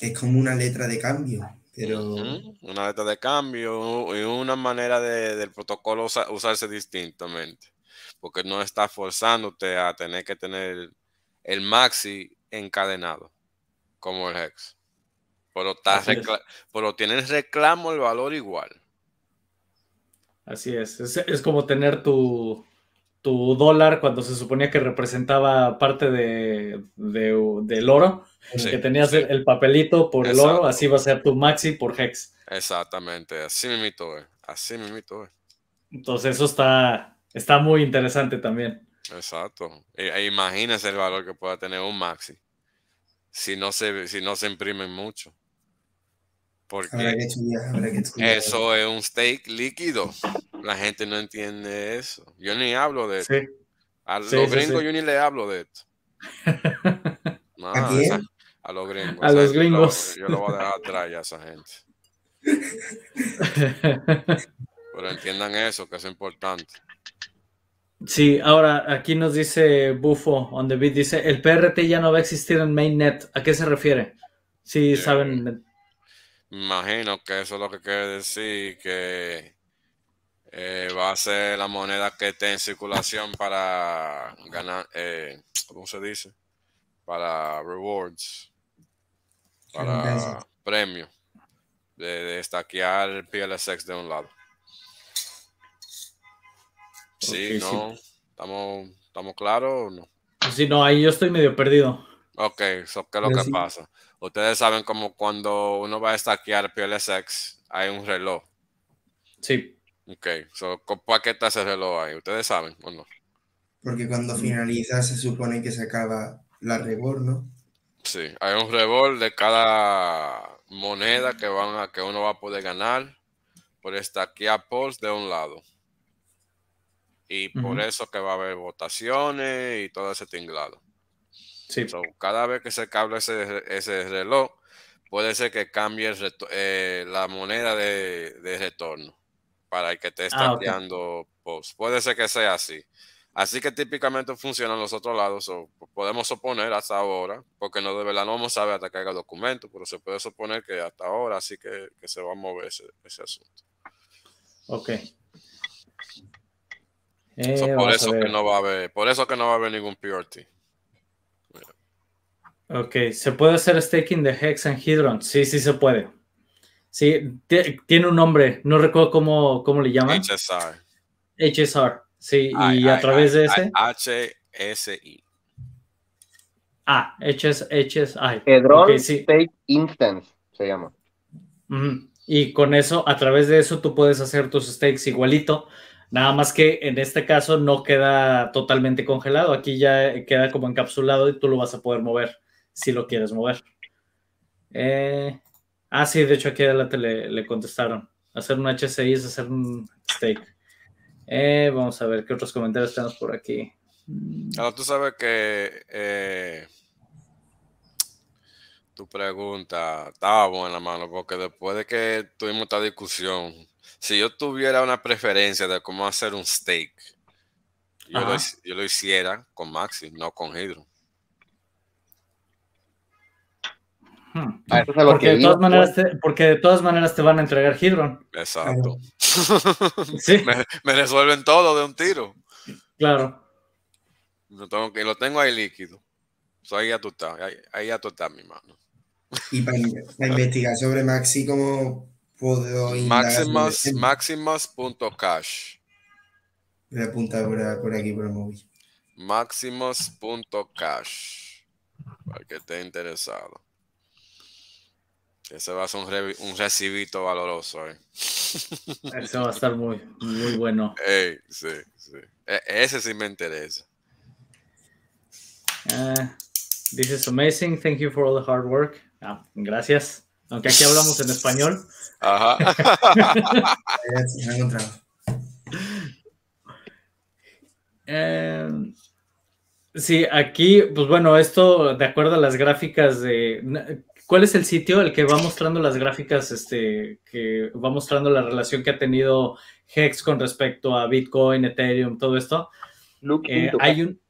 Es como una letra de cambio, pero... Una letra de cambio y una manera de, del protocolo usarse distintamente. Porque no está forzándote a tener que tener el Maxi encadenado, como el Hex. Pero, pero tienes reclamo el valor igual. Así es. Es, como tener tu, dólar cuando se suponía que representaba parte de, del oro. que tenías el, papelito por el oro, así va a ser tu maxi por hex. Exactamente, así me es. Así me es. Entonces eso está, está muy interesante también. Exacto. E, e imagínese el valor que pueda tener un maxi si no se, si no se imprimen mucho. Porque eso es un steak líquido. La gente no entiende eso. Yo ni hablo de esto. A los gringos yo ni le hablo de esto. ¿A, los gringos. A los gringos. Yo, lo voy a dejar atrás ya a esa gente. Pero entiendan eso, que es importante. Sí, ahora aquí nos dice Bufo on the beat, dice, el PRT ya no va a existir en mainnet. ¿A qué se refiere? Sí, saben imagino que eso es lo que quiere decir, que eh, va a ser la moneda que esté en circulación para ganar, eh, ¿cómo se dice? Para rewards, para premio, de, de estaquear el PLSX de un lado. Sí, no, ¿Estamos, ¿estamos claros o no? Sí, no, ahí yo estoy medio perdido. Ok, eso ¿qué es lo que pasa? Ustedes saben como cuando uno va a stackear PLSX, hay un reloj. Sí. Ok, so, ¿para qué está ese reloj ahí? ¿Ustedes saben o no? Porque cuando finaliza se supone que se acaba la rebol, ¿no? Sí, hay un rebol de cada moneda que van a que uno va a poder ganar por stackear polls de un lado. Y por eso que va a haber votaciones y todo ese tinglado. Sí. cada vez que se cable ese, ese reloj, puede ser que cambie eh, la moneda de, retorno para el que esté ah, post. Puede ser que sea así. Así que típicamente funcionan los otros lados. podemos suponer hasta ahora, porque no de verdad no vamos a ver hasta que haya documento, pero se puede suponer que hasta ahora sí que, se va a mover ese, asunto. Ok. Eh, por eso que no va a haber, por eso que no va a haber ningún PRT. Ok, ¿se puede hacer staking de Hex and Hydron? Sí, sí se puede. Sí, tiene un nombre, no recuerdo cómo, cómo le llaman. HSR. HSR, sí, y a través de ese. HSI. Ah, HS, HSI. Hedron Stake Instance se llama. Y con eso, a través de eso, tú puedes hacer tus stakes igualito. Nada más que en este caso no queda totalmente congelado. Aquí ya queda como encapsulado y tú lo vas a poder mover si lo quieres mover. Eh, ah, sí, de hecho aquí adelante le, le contestaron. Hacer un HCI es hacer un stake. Eh, vamos a ver qué otros comentarios tenemos por aquí. Ahora tú sabes que eh, tu pregunta estaba buena, mano, porque después de que tuvimos esta discusión, si yo tuviera una preferencia de cómo hacer un stake, yo, lo, yo lo, hiciera con Maxi, no con Hydro. Hmm. Ah, porque, de todas maneras pues. te, porque de todas maneras te van a entregar Hidron. Exacto. ¿Sí? me, resuelven todo de un tiro. Claro. Lo tengo, lo tengo ahí líquido. ahí ya tú estás, ahí, ya tú estás, mi mano. Y para, investigar sobre Maxi, ¿cómo puedo Maximus, Maximus.cash. Voy a apuntar por, por aquí por el móvil. Maximus.cash. Para que esté interesado. Ese va a ser un, un recibito valoroso. Eh. Ese va a estar muy, muy bueno. sí, sí. E, ese sí me interesa. Uh, this is amazing. Thank you for all the hard work. Ah, gracias. Aunque aquí hablamos en español. Ajá. eh, sí, aquí, pues bueno, esto de acuerdo a las gráficas de ¿Cuál es el sitio? El que va mostrando las gráficas, este, que va mostrando la relación que ha tenido Hex con respecto a Bitcoin, Ethereum, todo esto. Eh, hay, un,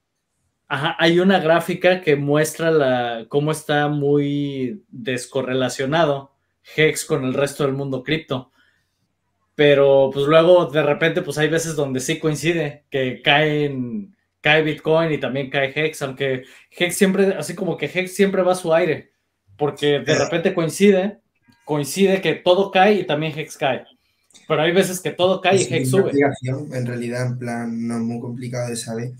hay una gráfica que muestra la, cómo está muy descorrelacionado Hex con el resto del mundo cripto. Pero pues luego de repente pues hay veces donde sí coincide, que caen, cae Bitcoin y también cae Hex, aunque Hex siempre, así como que Hex siempre va a su aire porque de repente coincide, coincide que todo cae y también Hex cae. Pero hay veces que todo cae y Hex sube. En realidad, en plan, no es muy complicado de saber.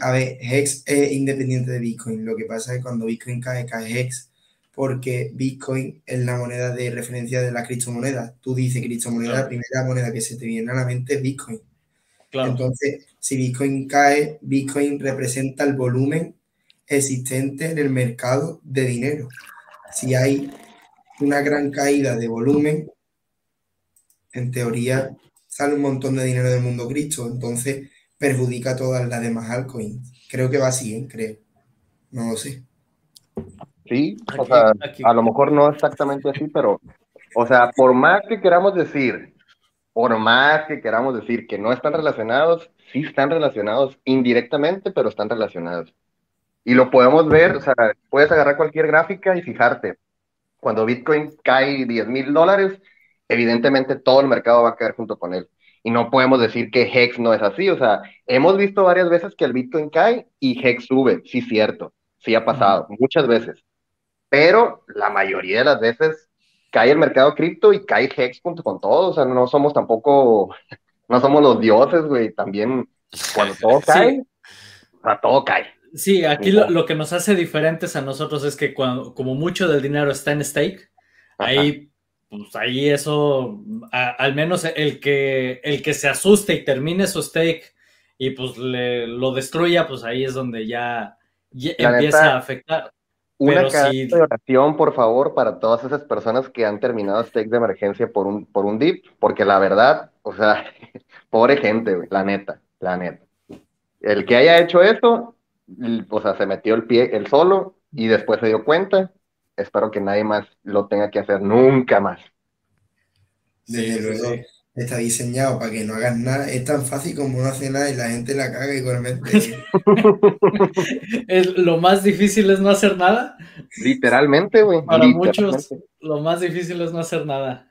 A ver, Hex es independiente de Bitcoin. Lo que pasa es que cuando Bitcoin cae, cae Hex, porque Bitcoin es la moneda de referencia de la criptomoneda. Tú dices criptomoneda, la primera moneda que se te viene a la mente es Bitcoin. Entonces, si Bitcoin cae, Bitcoin representa el volumen existente en el mercado de dinero. Si hay una gran caída de volumen, en teoría sale un montón de dinero del mundo cripto, entonces perjudica a todas las demás altcoins. Creo que va así, ¿eh? creo. No lo sé. Sí, o sea, a lo mejor no exactamente así, pero, o sea, por más que queramos decir, por más que queramos decir que no están relacionados, sí están relacionados indirectamente, pero están relacionados. Y lo podemos ver, o sea, puedes agarrar cualquier gráfica y fijarte. Cuando Bitcoin cae 10 mil dólares, evidentemente todo el mercado va a caer junto con él. Y no podemos decir que Hex no es así. O sea, hemos visto varias veces que el Bitcoin cae y Hex sube. Sí, cierto. Sí ha pasado, muchas veces. Pero la mayoría de las veces cae el mercado cripto y cae Hex junto con todo. O sea, no somos tampoco, no somos los dioses, güey. También cuando todo cae, o sea, todo cae Sí, aquí lo, que nos hace diferentes a nosotros es que cuando, como mucho del dinero está en stake, ahí, pues ahí eso, al menos el que, el que se asuste y termine su stake y pues le, lo destruya, pues ahí es donde ya, empieza a afectar. Una de oración, por favor, para todas esas personas que han terminado stake de emergencia por un, por un dip, porque la verdad, o sea, pobre gente, la neta, la neta. El que haya hecho eso, o sea, se metió el pie el solo y después se dio cuenta. Espero que nadie más lo tenga que hacer nunca más. Desde luego está diseñado para que no hagas nada. Es tan fácil como no hace nada y la gente la caga igualmente. lo más difícil es no hacer nada. Literalmente, güey. Para muchos, lo más difícil es no hacer nada.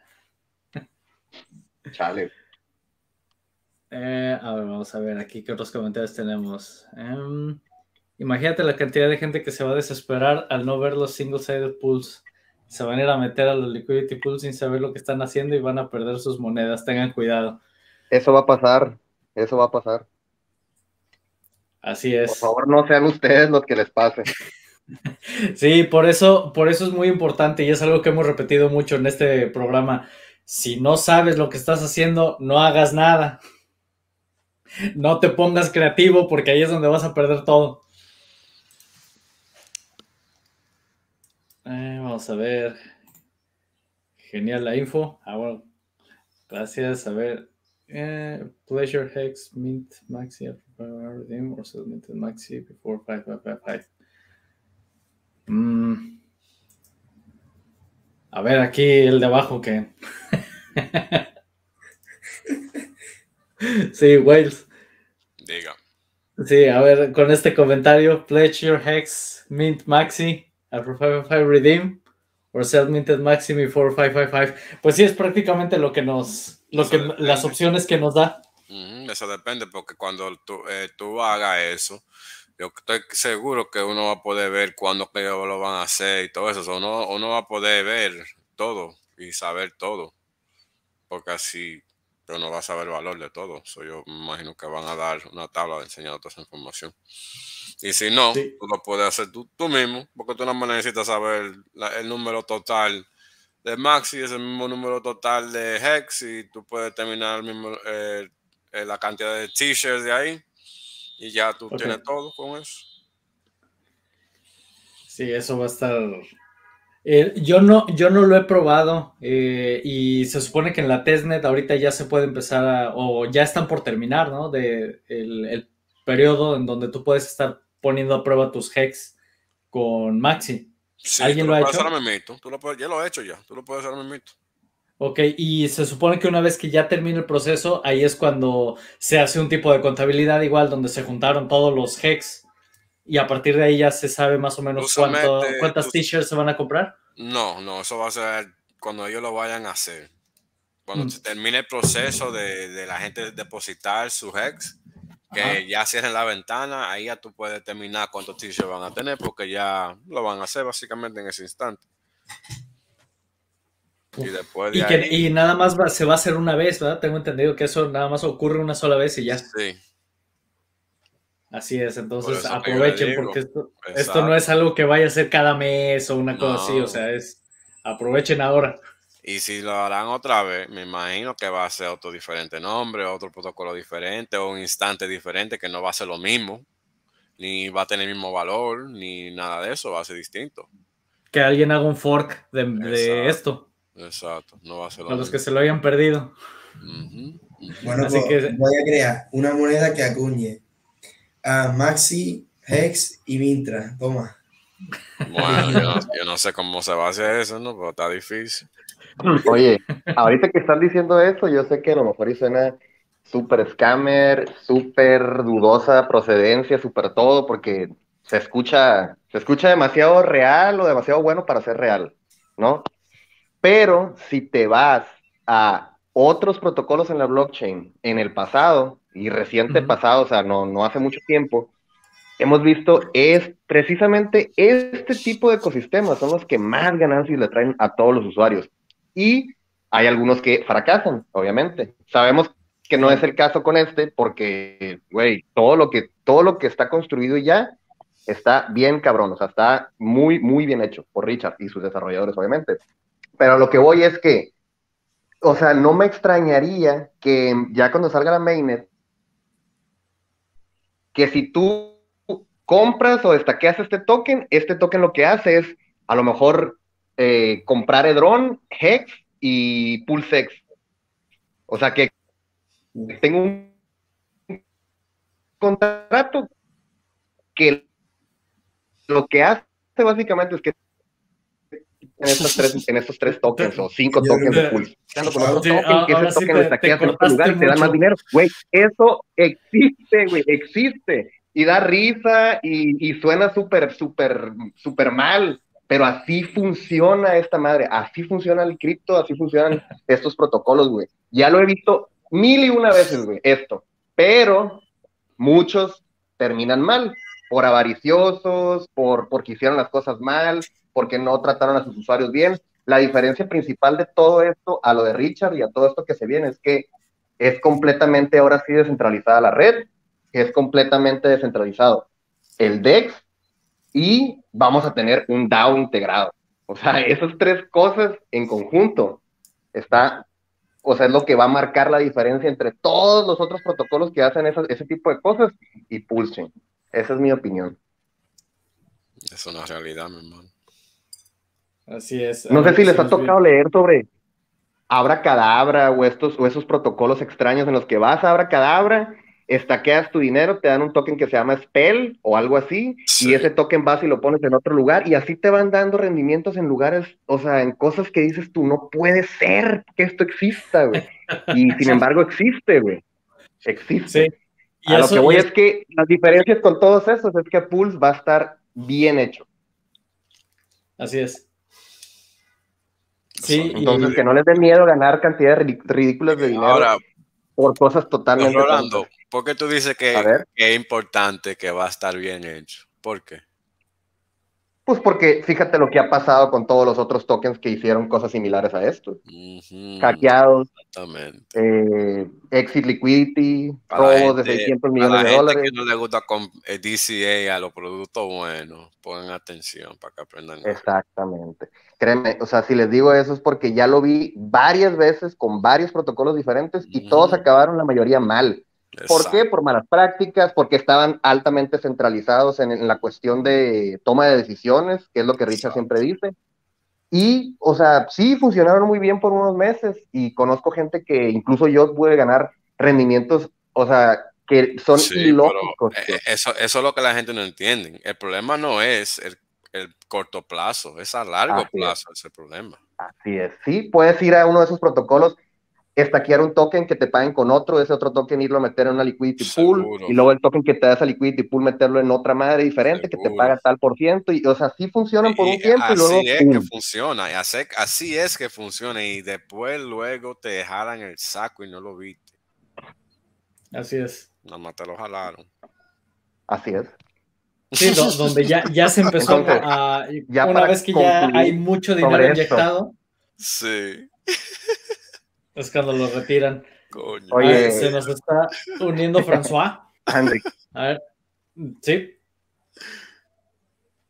Chale. Eh, a ver, vamos a ver aquí qué otros comentarios tenemos. Em, imagínate la cantidad de gente que se va a desesperar al no ver los single-sided pools se van a ir a meter a los liquidity pools sin saber lo que están haciendo y van a perder sus monedas. Tengan cuidado. Eso va a pasar. Eso va a pasar. Así es. Por favor, no sean ustedes los que les pase. sí, por eso, por eso es muy importante y es algo que hemos repetido mucho en este programa. Si no sabes lo que estás haciendo, no hagas nada. No te pongas creativo porque ahí es donde vas a perder todo. Eh, vamos a ver. Genial la info. Ah, bueno. Gracias. A ver. Eh, pleasure Hex Mint Maxi redeem or submitted Maxi before 5555. Mm. A ver, aquí el de abajo que. sí, Wales. Diga. Sí, a ver, con este comentario, Pleasure Hex Mint Maxi a 455 Redeem o Sell Minted Maximi 4555. Pues sí, es prácticamente lo que nos, lo que, las opciones que nos da. eso depende, porque cuando tú, eh, tú hagas eso, yo estoy seguro que uno va a poder ver cuándo lo van a hacer y todo eso. uno, uno va a poder ver todo y saber todo. Porque así pero no va a saber el valor de todo. yo me imagino que van a dar una tabla de enseñar toda esa información. Y si no, tú lo puedes hacer tú, mismo, porque tú no necesitas saber el número total de Maxi, es el mismo número total de Hex, y tú puedes terminar el mismo, eh, eh, la cantidad de t-shirts de ahí, y ya tú tienes todo con eso. Sí, eso va a estar. Eh, yo, no, yo no lo he probado y se supone que en la testnet ahorita ya se puede empezar a, o ya están por terminar, ¿no? De el, el periodo en donde tú puedes estar poniendo a prueba tus hex con Maxi. ¿Alguien lo, ha hecho? Tú lo puedes, ya lo he hecho ya, tú lo puedes hacer a mito. Ok, y se supone que una vez que ya termine el proceso, ahí es cuando se hace un tipo de contabilidad igual, donde se juntaron todos los hex y a partir de ahí ya se sabe más o menos cuánto, cuántas t-shirts se van a comprar. No, no, eso va a ser cuando ellos lo vayan a hacer. Cuando mm. se termine el proceso de, de la gente depositar su hex, que ya cierren la ventana, ahí ya tú puedes determinar cuántos t-shirts van a tener porque ya lo van a hacer básicamente en ese instante. Y, después y, nada más se va a hacer una vez, ¿verdad? Tengo entendido que eso nada más ocurre una sola vez y ya. Sí. Así es, entonces aprovechen porque esto, esto, no es algo que vaya a ser cada mes o una cosa así, o sea, es aprovechen ahora. Y si lo harán otra vez, me imagino que va a ser otro diferente nombre, otro protocolo diferente o un instante diferente que no va a ser lo mismo, ni va a tener el mismo valor, ni nada de eso, va a ser distinto. Que alguien haga un fork de, esto. Exacto, no va a ser lo A los que se lo hayan perdido. Bueno, Así pues, que... voy a crear una moneda que acuñe a Maxi, Hex y Mintra. Toma. Bueno, yo no, sé cómo se va a hacer eso, ¿no? Pero está difícil. Oye, ahorita que están diciendo eso, yo sé que a lo mejor y suena súper scammer, súper dudosa procedencia, súper todo, porque se escucha, se escucha demasiado real o demasiado bueno para ser real, ¿no? Pero si te vas a otros protocolos en la blockchain en el pasado y reciente pasado, o sea, no, no hace mucho tiempo, hemos visto es precisamente este tipo de ecosistemas son los que más ganancias le traen a todos los usuarios y hay algunos que fracasan, obviamente. Sabemos que no es el caso con este porque, güey, todo lo que, todo lo que está construido ya está bien cabrón, o sea, está muy, muy bien hecho por Richard y sus desarrolladores, obviamente. Pero lo que voy es que, o sea, no me extrañaría que ya cuando salga la mainnet, que si tú compras o destaqueas este token, este token lo que hace es a lo mejor eh, comprar Edron, Hex y Pulsex. O sea que tengo un contrato que lo que hace básicamente es que en estos tres, en estos tres tokens o cinco tokens de Pulse, que ese token lo destaqueas en otro lugar y te dan más dinero. Güey, eso existe, güey, existe. Y da risa y, y suena súper, súper, súper mal pero así funciona esta madre, así funciona el cripto, así funcionan estos protocolos, güey. Ya lo he visto mil y una veces, güey, esto. Pero muchos terminan mal, por avariciosos, por, porque hicieron las cosas mal, porque no trataron a sus usuarios bien. La diferencia principal de todo esto a lo de Richard y a todo esto que se viene es que es completamente ahora sí descentralizada la red, es completamente descentralizado el DEX y vamos a tener un DAO integrado. O sea, esas tres cosas en conjunto está, o sea, es lo que va a marcar la diferencia entre todos los otros protocolos que hacen ese tipo de cosas y Pulse. Esa es mi opinión. Es una realidad, mi hermano. Así es. No sé si les ha tocado leer sobre Abra Cadabra o, estos, o esos protocolos extraños en los que vas a Abra Cadabra estaqueas tu dinero, te dan un token que se llama Spell o algo así, y ese token vas y lo pones en otro lugar, y así te van dando rendimientos en lugares, o sea, en cosas que dices tú, no puede ser que esto exista, güey. Y sin embargo existe, güey. Existe. Y a lo que voy es... que las diferencias con todos esos es que Pulse va a estar bien hecho. Así es. Sí, entonces que no les dé miedo ganar cantidades ridículas de dinero. Ahora, por cosas totalmente. Rolando, ¿por qué tú dices que, es importante que va a estar bien hecho? ¿Por qué? Pues porque fíjate lo que ha pasado con todos los otros tokens que hicieron cosas similares a esto. Hackeados. Exactamente. Eh, exit liquidity, robos de 600 millones de dólares. que no le gusta con eh, DCA a los productos buenos, pongan atención para que aprendan. Exactamente. Créeme, o sea, si les digo eso es porque ya lo vi varias veces con varios protocolos diferentes y todos acabaron la mayoría mal. ¿Por qué? Por malas prácticas, porque estaban altamente centralizados en, la cuestión de toma de decisiones, que es lo que Richard siempre dice. Y, o sea, sí funcionaron muy bien por unos meses y conozco gente que incluso yo pude ganar rendimientos, o sea, que son ilógicos. Eh, eso, eso es lo que la gente no entiende. El problema no es el el corto plazo, es a largo plazo ese problema. Así es, sí, puedes ir a uno de esos protocolos, estaquear un token que te paguen con otro, ese otro token irlo a meter en una liquidity pool, y luego el token que te da esa liquidity pool meterlo en otra madre diferente que te paga tal por ciento, y o sea, sí funcionan por un tiempo y luego... Así es que funciona, y así, es que funciona, y después luego te jalan el saco y no lo viste. Así es. Nada más te lo jalaron. Así es. Sí, donde ya, ya se empezó a. una vez que ya hay mucho dinero inyectado. Sí. Es cuando lo retiran. Oye, se nos está uniendo François. Henry. A ver. Sí.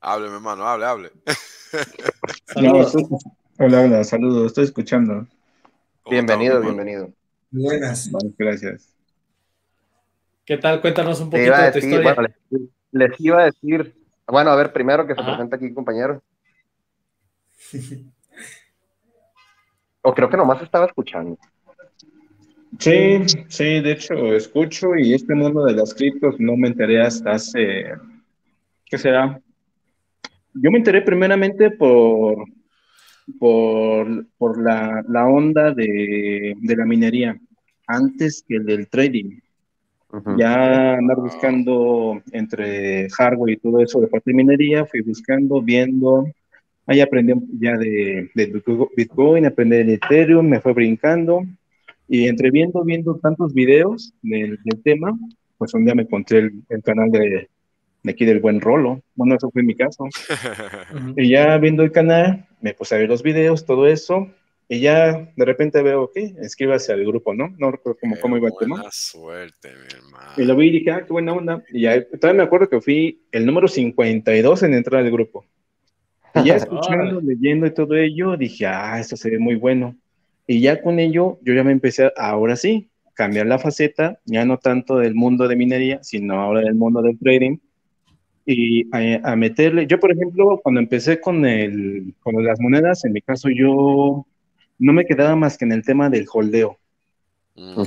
Hable, mi hermano, hable, hable. hola, hola, saludos, estoy escuchando. Bienvenido, bienvenido. Buenas. gracias. ¿Qué tal? Cuéntanos un poquito de tu historia les iba a decir, bueno, a ver, primero que se presente aquí, compañero. o creo que nomás estaba escuchando. Sí, sí, de hecho escucho y este mundo de las criptos no me enteré hasta hace, ¿qué será? Yo me enteré primeramente por, por, por la, la onda de, de la minería, antes que el del trading. Ya andar buscando entre hardware y todo eso de parte de minería, fui buscando, viendo, ahí aprendí ya de, Bitcoin, aprendí de Ethereum, me fue brincando, y entre viendo, viendo tantos videos del, tema, pues un día me encontré el, canal de, de, aquí del buen Rolo, bueno, eso fue mi caso, y ya viendo el canal, me puse a ver los videos, todo eso, Y ya de repente veo, que escríbase al grupo, ¿no? No recuerdo cómo, cómo iba el tema. suerte, mi hermano. Y lo vi y dije, ah, qué buena onda. Y ya, todavía me acuerdo que fui el número 52 en entrar al grupo. Y ya escuchando, leyendo y todo ello, dije, ah, esto se ve muy bueno. Y ya con ello, yo ya me empecé, a, ahora sí, cambiar la faceta, ya no tanto del mundo de minería, sino ahora del mundo del trading y a, meterle. Yo, por ejemplo, cuando empecé con, el, con las monedas, en mi caso yo no me quedaba más que en el tema del holdeo. Mm.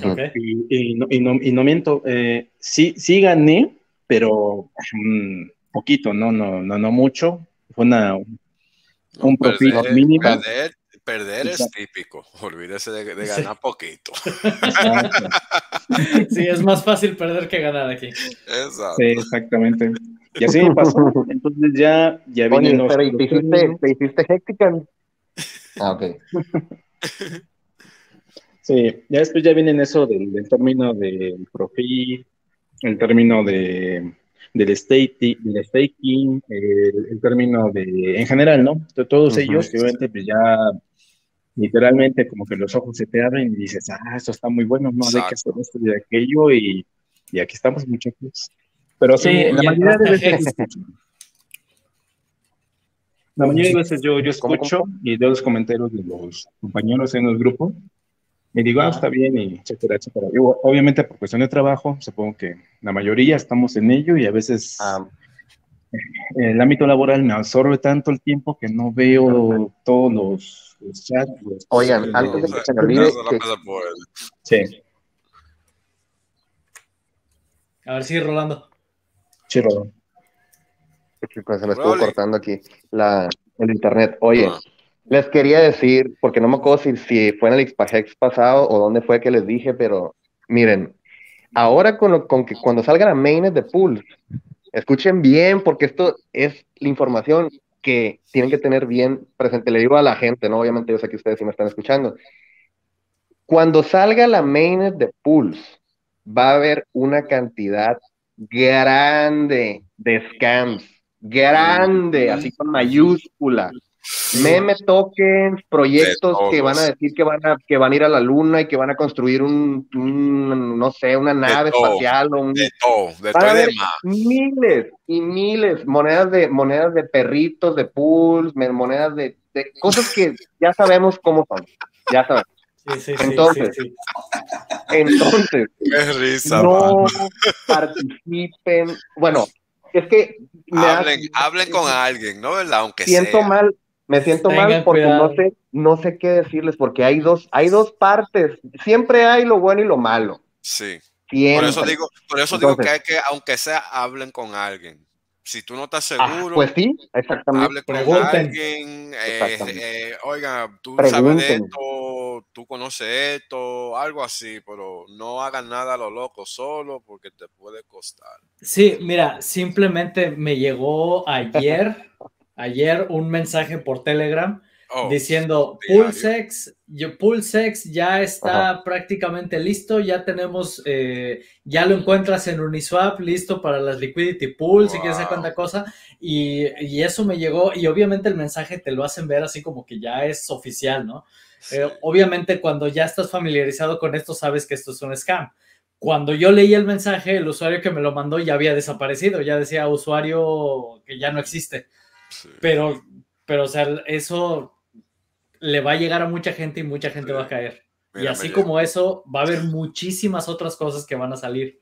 y, no, y, no, y, no, miento, eh, sí, sí gané, pero un poquito, no, no, no, no mucho. Fue una, un profit mínimo. Perder, perder es típico, olvídese de, de ganar poquito. sí, es más fácil perder que ganar aquí. Exacto. Sí, exactamente. Y así me pasó. Entonces ya, ya Oye, pero ¿y te hiciste, te hiciste Hectican? Ah, ok. sí, ya después ya viene eso del, término del profit, el término de, del, staking, del staking el, término de, en general, ¿no? De todos ellos, obviamente, pues ya literalmente como que los ojos se te abren y dices, ah, esto está muy bueno, no hay que hacer esto y aquello, y, y aquí estamos, muchachos. Pero sí, la mayoría de veces. La mayoría de veces yo, yo escucho y veo los comentarios de los compañeros en el grupo y digo, ah, está bien, y etcétera, etcétera. obviamente, por cuestión de trabajo, supongo que la mayoría estamos en ello y a veces ah. el ámbito laboral me absorbe tanto el tiempo que no veo todos los, chats. Oigan, antes de que se me olvide. Sí. A ver, sigue Rolando. Sí, pues se me estuvo cortando aquí la, el internet. Oye, ah. Les quería decir, porque no me acuerdo si, fue en el Xpagex pasado o dónde fue que les dije, pero miren, ahora con, con que cuando salgan a mainnet de Pulse, escuchen bien, porque esto es la información que tienen que tener bien presente. Le digo a la gente, ¿no? Obviamente yo sé que ustedes sí me están escuchando. Cuando salga la mainnet de Pulse, va a haber una cantidad grande de scams, grande, así con mayúscula. Meme tokens, proyectos que van a decir que van a, que van a ir a la luna y que van a construir un, no sé, una nave espacial. O un, de todo, de todo Miles y miles, monedas de, monedas de perritos, de pools, monedas de, de cosas que ya sabemos cómo son. Ya sabemos entonces, entonces, no participen. Bueno, es que hablen, con alguien, ¿no? ¿Verdad? Aunque siento mal, me siento mal porque no sé, no sé qué decirles, porque hay dos, hay dos partes. Siempre hay lo bueno y lo malo. Sí. Por eso digo, por eso digo que hay que, aunque sea, hablen con alguien si tú no estás ah, seguro, pues sí, exactamente. hable con alguien, eh, eh, oiga, tú sabes de esto, tú conoces esto, algo así, pero no hagan nada a lo loco solo porque te puede costar. Sí, mira, simplemente me llegó ayer, ayer un mensaje por Telegram Oh, diciendo Pulsex, Pulsex ya está prácticamente listo, ya tenemos, eh, ya lo encuentras en Uniswap listo para las liquidity pools y qué sé cuánta cosa, y, eso me llegó, y obviamente el mensaje te lo hacen ver así como que ya es oficial, ¿no? Eh, obviamente cuando ya estás familiarizado con esto sabes que esto es un scam. Cuando yo leí el mensaje, el usuario que me lo mandó ya había desaparecido, ya decía usuario que ya no existe. Pero, pero, o sea, eso le va a llegar a mucha gente y mucha gente va a caer. y así como eso, va a haber muchísimas otras cosas que van a salir.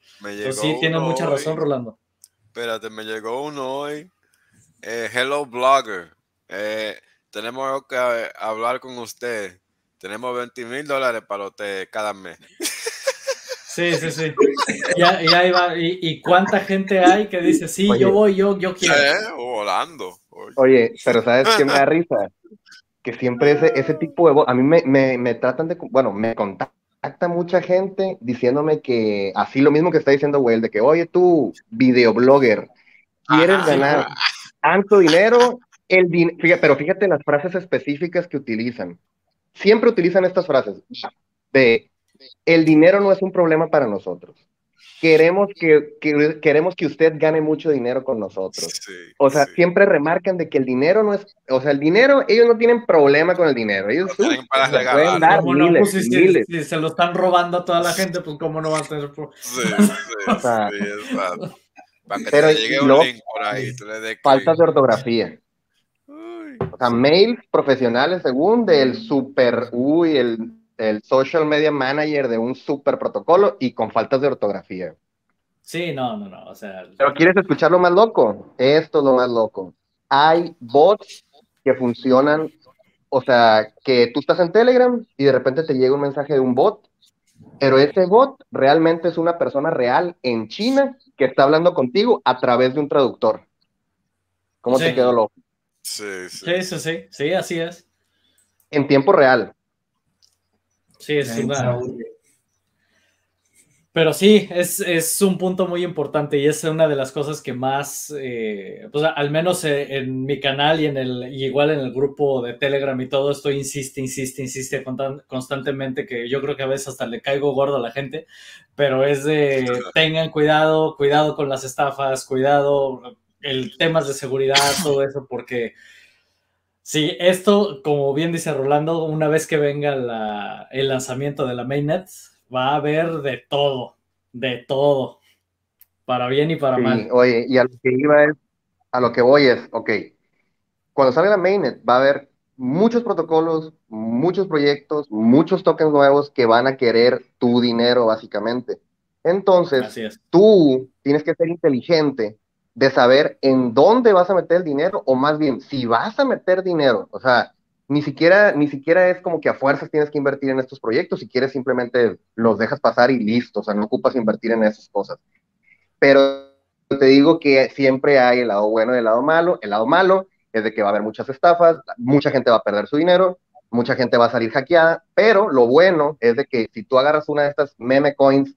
sí, tienes mucha razón, Rolando. Espérate, me llegó uno hoy. Eh, hello, blogger. Eh, tenemos que hablar con usted. Tenemos 20 mil dólares para usted cada mes. Sí, sí, sí. Ya, ya va. ¿Y, cuánta gente hay que dice, sí, yo voy, yo, yo quiero? volando. Oye, pero ¿sabes qué me da risa? que siempre ese, ese tipo de... A mí me, me, me tratan de... Bueno, me contacta mucha gente diciéndome que, así lo mismo que está diciendo Well, de que, oye, tú, videoblogger, quieres ganar tanto dinero, el pero fíjate las frases específicas que utilizan. Siempre utilizan estas frases de, el dinero no es un problema para nosotros. Queremos que, queremos que usted gane mucho dinero con nosotros. o sea, siempre remarcan de que el dinero no es, o sea, el dinero, ellos no tienen problema con el dinero. Ellos pueden dar miles, si, se lo están robando a toda la gente, pues cómo no va a tener Sí, sí, o sea, pero faltas de ortografía. O sea, mails profesionales según del super, uy, el el social media manager de un super protocolo y con faltas de ortografía. Sí, no, no, no, o sea... Pero ¿quieres escuchar lo más loco? Esto es lo más loco. Hay bots que funcionan, o sea, que tú estás en Telegram y de repente te llega un mensaje de un bot, pero ese bot realmente es una persona real en China que está hablando contigo a través de un traductor. ¿Cómo te quedó loco? Sí sí. sí, sí, sí, así es. En tiempo real. Sí, es una... Pero sí, es, un punto muy importante y es una de las cosas que más, eh, pues al menos eh, en mi canal y en el igual en el grupo de Telegram y todo esto insiste, insiste, insiste constantemente que yo creo que a veces hasta le caigo gordo a la gente, pero es de tengan cuidado, cuidado con las estafas, cuidado, el temas de seguridad, todo eso, porque Sí, esto, como bien dice Rolando, una vez que venga el lanzamiento de la mainnet, va a haber de todo, de todo, para bien y para mal. Oye, y a lo que iba es, a lo que voy es, ok, cuando salga la mainnet va a haber muchos protocolos, muchos proyectos, muchos tokens nuevos que van a querer tu dinero, básicamente. Entonces, tú tienes que ser inteligente de saber en dónde vas a meter el dinero, o más bien, si vas a meter dinero, o sea, ni siquiera, ni siquiera es como que a fuerzas tienes que invertir en estos proyectos, si quieres simplemente los dejas pasar y listo, o sea, no ocupas invertir en esas cosas. Pero te digo que siempre hay el lado bueno y el lado malo. El lado malo es de que va a haber muchas estafas, mucha gente va a perder su dinero, mucha gente va a salir hackeada, pero lo bueno es de que si tú agarras una de estas meme coins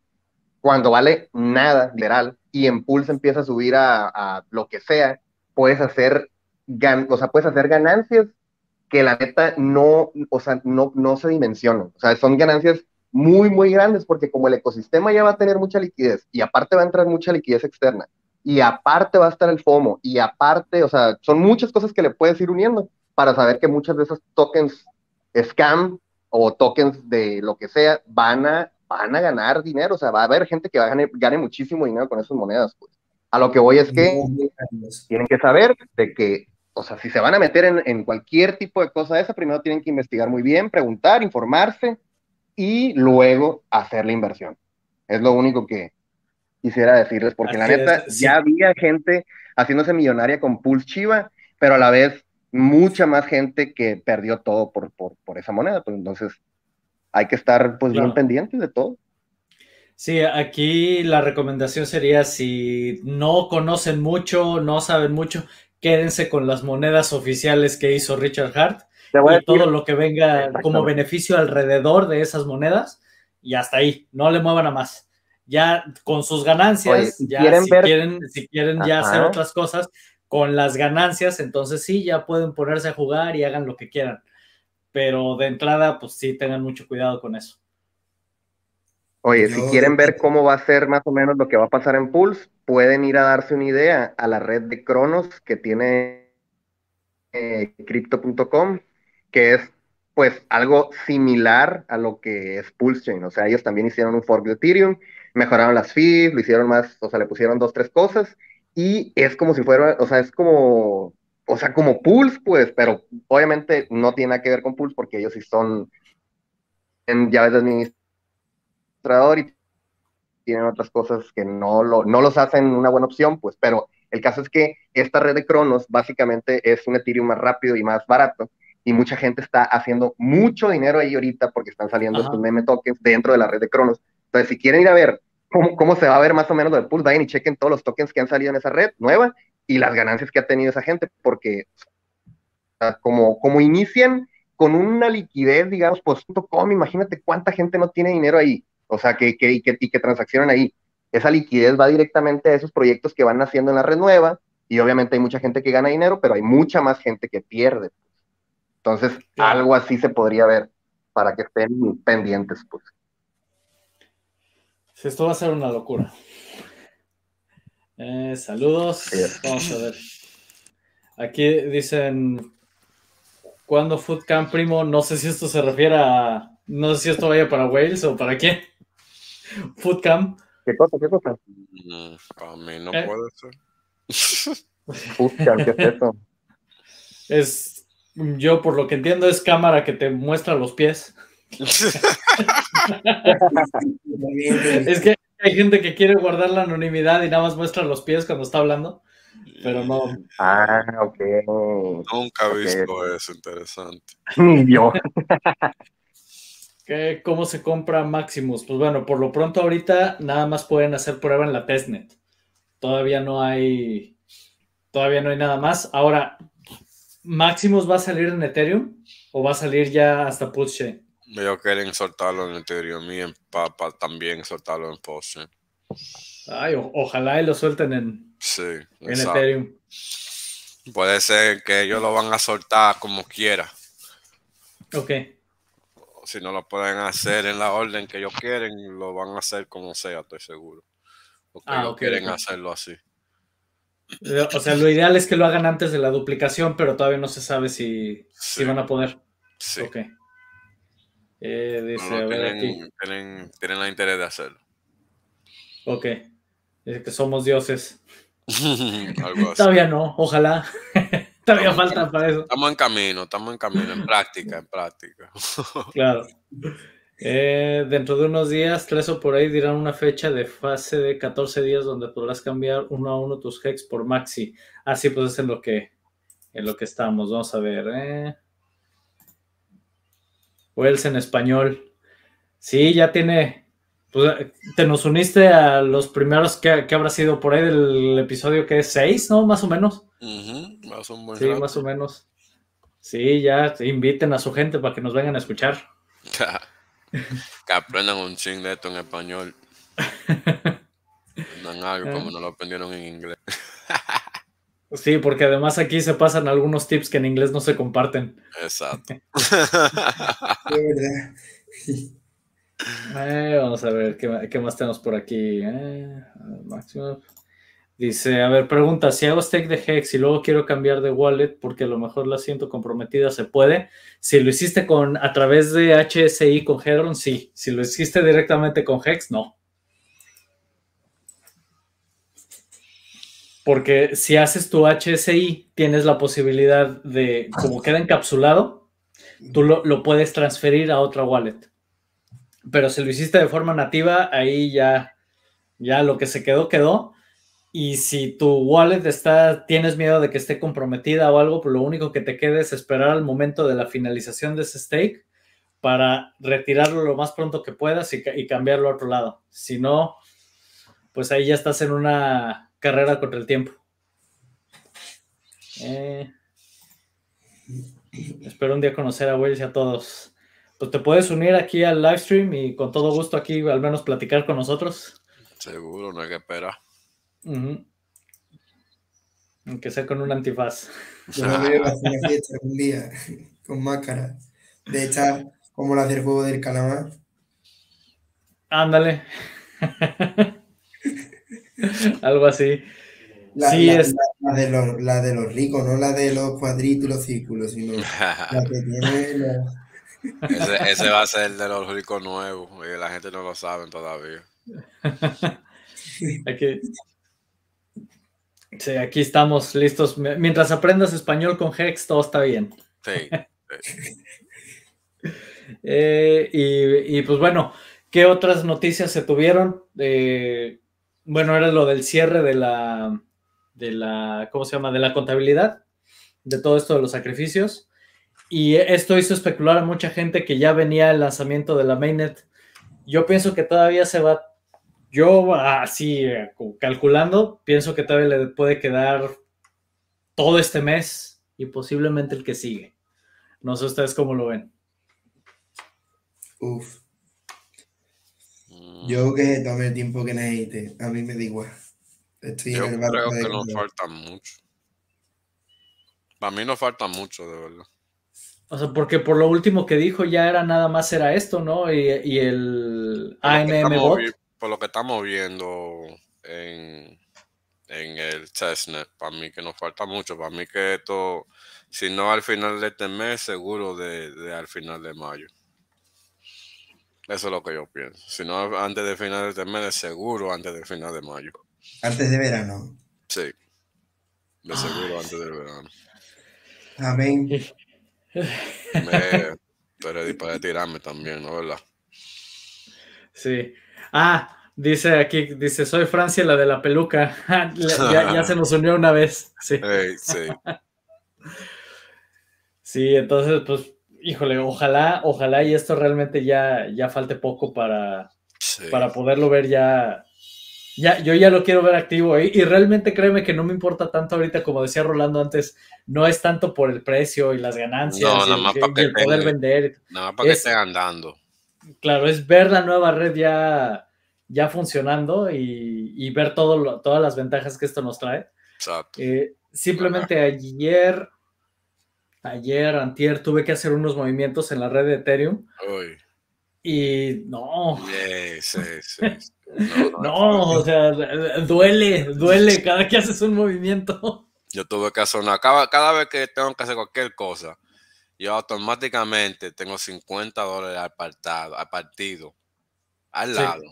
cuando vale nada, literal, y en Pulse empieza a subir a, lo que sea, puedes hacer, o sea, puedes hacer ganancias que la neta no, o sea, no, no se dimensionan. O sea, son ganancias muy, muy grandes porque como el ecosistema ya va a tener mucha liquidez y aparte va a entrar mucha liquidez externa y aparte va a estar el FOMO y aparte, o sea, son muchas cosas que le puedes ir uniendo para saber que muchas de esas tokens scam o tokens de lo que sea van a van a ganar dinero, o sea, va a haber gente que va a gane, gane muchísimo dinero con esas monedas, pues. A lo que voy es que tienen que saber de que, o sea, si se van a meter en, en cualquier tipo de cosa esa, primero tienen que investigar muy bien, preguntar, informarse y luego hacer la inversión. Es lo único que quisiera decirles, porque la neta, ya había gente haciéndose millonaria con Pulse Chiva, pero a la vez mucha más gente que perdió todo por, por, por esa moneda, pues entonces hay que estar pues bien pendientes de todo. Sí, aquí la recomendación sería si no conocen mucho, no saben mucho, quédense con las monedas oficiales que hizo Richard Hart y todo lo que venga como beneficio alrededor de esas monedas y hasta ahí, no le muevan a más. Ya con sus ganancias, ya si, quieren, si quieren ya hacer otras cosas, con las ganancias, entonces sí, ya pueden ponerse a jugar y hagan lo que quieran pero de entrada, pues sí, tengan mucho cuidado con eso. Oye, si quieren ver cómo va a ser más o menos lo que va a pasar en Pulse, pueden ir a darse una idea a la red de Cronos que tiene eh, Crypto.com, que es pues algo similar a lo que es Pulse Chain. O sea, ellos también hicieron un fork de Ethereum, mejoraron las fees, lo hicieron más, o sea, le pusieron dos, tres cosas, y es como si fuera, o sea, es como o sea, como Pulse, pues, pero obviamente no tiene nada que ver con Pulse porque ellos sí son en llaves de administrador y tienen otras cosas que no, lo, no los hacen una buena opción, pues, pero el caso es que esta red de Cronos básicamente es un Ethereum más rápido y más barato y mucha gente está haciendo mucho dinero ahí ahorita porque están saliendo estos meme tokens dentro de la red de Cronos. Entonces, si quieren ir a ver cómo, cómo se va a ver más o menos lo de Pulse, vayan y chequen todos los tokens que han salido en esa red nueva y las ganancias que ha tenido esa gente, porque como, como inician con una liquidez, digamos, pues .com, imagínate cuánta gente no tiene dinero ahí, o sea, que, que, que, y que transaccionan ahí. Esa liquidez va directamente a esos proyectos que van haciendo en la red nueva, y obviamente hay mucha gente que gana dinero, pero hay mucha más gente que pierde. Entonces, algo así se podría ver para que estén pendientes, pues. esto va a ser una locura. Eh, saludos. Vamos a ver. Aquí dicen, ¿cuándo Foodcamp, primo? No sé si esto se refiere a... No sé si esto vaya para Wales o para qué. Foodcamp. ¿Qué cosa? ¿Qué cosa? Para mí no eh. puede ser. Foodcamp, ¿qué es eso? Es, yo por lo que entiendo, es cámara que te muestra los pies. es que hay gente que quiere guardar la anonimidad y nada más muestra los pies cuando está hablando, pero no. Ah, ok. Nunca he visto eso, interesante. Ni yo. ¿Cómo se compra Maximus? Pues bueno, por lo pronto ahorita nada más pueden hacer prueba en la testnet. Todavía no hay, todavía no hay nada más. Ahora, ¿Maximus va a salir en Ethereum o va a salir ya hasta Pulse? Ellos quieren soltarlo en Ethereum y en Papa también soltarlo en Postchain. Ay, ojalá y lo suelten en, en Ethereum. Puede ser que ellos lo van a soltar como quiera. Ok. Si no lo pueden hacer en la orden que ellos quieren, lo van a hacer como sea, estoy seguro. Porque ah, ellos quieren hacerlo así. O sea, lo ideal es que lo hagan antes de la duplicación, pero todavía no se sabe si, si van a poder. Sí. Ok. Eh, dice, tienen, tienen, la interés de hacerlo. Ok. Dice que somos dioses. Todavía no, ojalá. Todavía falta para eso. Estamos en camino, estamos en camino, en práctica, en práctica. claro. Eh, dentro de unos días, tres o por ahí dirán una fecha de fase de 14 días donde podrás cambiar uno a uno tus hex por maxi. Así ah, pues es en lo que en lo que estamos. Vamos a ver. Eh. Wells en español. Sí, ya tiene. Pues, te nos uniste a los primeros que, habrá sido por ahí del episodio que es 6, ¿no? Más o menos. sí, más o menos. Sí, ya inviten a su gente para que nos vengan a escuchar. que aprendan un ching de esto en español. Aprendan algo como no lo aprendieron en inglés. Sí, porque además aquí se pasan algunos tips que en inglés no se comparten. Exacto. eh, vamos a ver ¿qué, más tenemos por aquí. Eh, Dice, a ver, pregunta, si hago stake de Hex y luego quiero cambiar de wallet porque a lo mejor la siento comprometida, ¿se puede? Si lo hiciste con a través de HSI con Hedron, sí. Si lo hiciste directamente con Hex, no. Porque si haces tu HSI, tienes la posibilidad de, como queda encapsulado, tú lo, puedes transferir a otra wallet. Pero si lo hiciste de forma nativa, ahí ya, ya lo que se quedó, quedó. Y si tu wallet está, tienes miedo de que esté comprometida o algo, pues lo único que te queda es esperar al momento de la finalización de ese stake para retirarlo lo más pronto que puedas y, y cambiarlo a otro lado. Si no, pues ahí ya estás en una carrera contra el tiempo. Eh, espero un día conocer a Wells y a todos. Pues te puedes unir aquí al live stream y con todo gusto aquí al menos platicar con nosotros. Seguro, no hay que esperar. Aunque sea con un antifaz. Yo me voy a hacer una fiesta un día con máscara. De esta, como la del juego del calamar. Ándale. Algo así. La, sí, es... la, de los, la de los ricos, no la de los cuadritos y los círculos, sino la que tiene ese, ese, va a ser el de los ricos nuevos, y la gente no lo sabe todavía. aquí, sí, aquí estamos listos. Mientras aprendas español con Hex, todo está bien. Sí. eh, y, y, pues bueno, ¿qué otras noticias se tuvieron? Eh, bueno, era lo del cierre de la, de la, ¿cómo se llama? De la contabilidad, de todo esto de los sacrificios. Y esto hizo especular a mucha gente que ya venía el lanzamiento de la mainnet. Yo pienso que todavía se va, yo así calculando, pienso que todavía le puede quedar todo este mes y posiblemente el que sigue. No sé ustedes cómo lo ven. Uf. Yo que tome el tiempo que necesite, a mí me da igual. Estoy Yo creo que nos falta mucho. Para mí no falta mucho, de verdad. O sea, porque por lo último que dijo ya era nada más era esto, ¿no? Y, el ANM bot. por lo que estamos viendo en, en el testnet, para mí que nos falta mucho, para mí que esto, si no al final de este mes, seguro de, al final de mayo. Eso es lo que yo pienso. Si no antes de final de mes, seguro antes del final de mayo. Antes de verano. Sí. De seguro antes del verano. Amén. Me, pero para tirarme también, ¿no? ¿Verdad? Sí. Ah, dice aquí, dice, soy Francia, la de la peluca. ya, se nos unió una vez. Sí. sí. sí, entonces, pues, híjole, ojalá, ojalá y esto realmente ya, ya falte poco para, para poderlo ver ya. Ya, yo ya lo quiero ver activo y, realmente créeme que no me importa tanto ahorita, como decía Rolando antes, no es tanto por el precio y las ganancias y, el, poder vender. Nada más para que estén andando claro, es ver la nueva red ya, ya funcionando y, ver todo todas las ventajas que esto nos trae. Exacto. Eh, simplemente ayer, ayer, antier, tuve que hacer unos movimientos en la red de Ethereum. Y no. Sí, sí, No, o sea, duele, duele cada que haces un movimiento. Yo tuve que hacer una. Cada, cada vez que tengo que hacer cualquier cosa, yo automáticamente tengo 50 dólares apartado, al partido, al lado,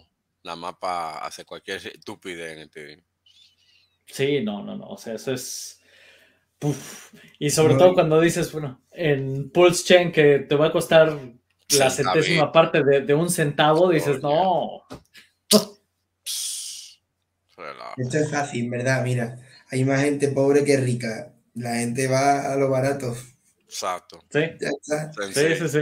nada más para hacer cualquier estupidez en este. Sí, no, no, no, o sea, eso es... Y sobre todo cuando dices, bueno, en Pulse Chain que te va a costar la centésima parte de, un centavo, dices, no. Esto es fácil, ¿verdad? Mira, hay más gente pobre que rica. La gente va a lo barato. Exacto. Sí. Sí, sí, sí.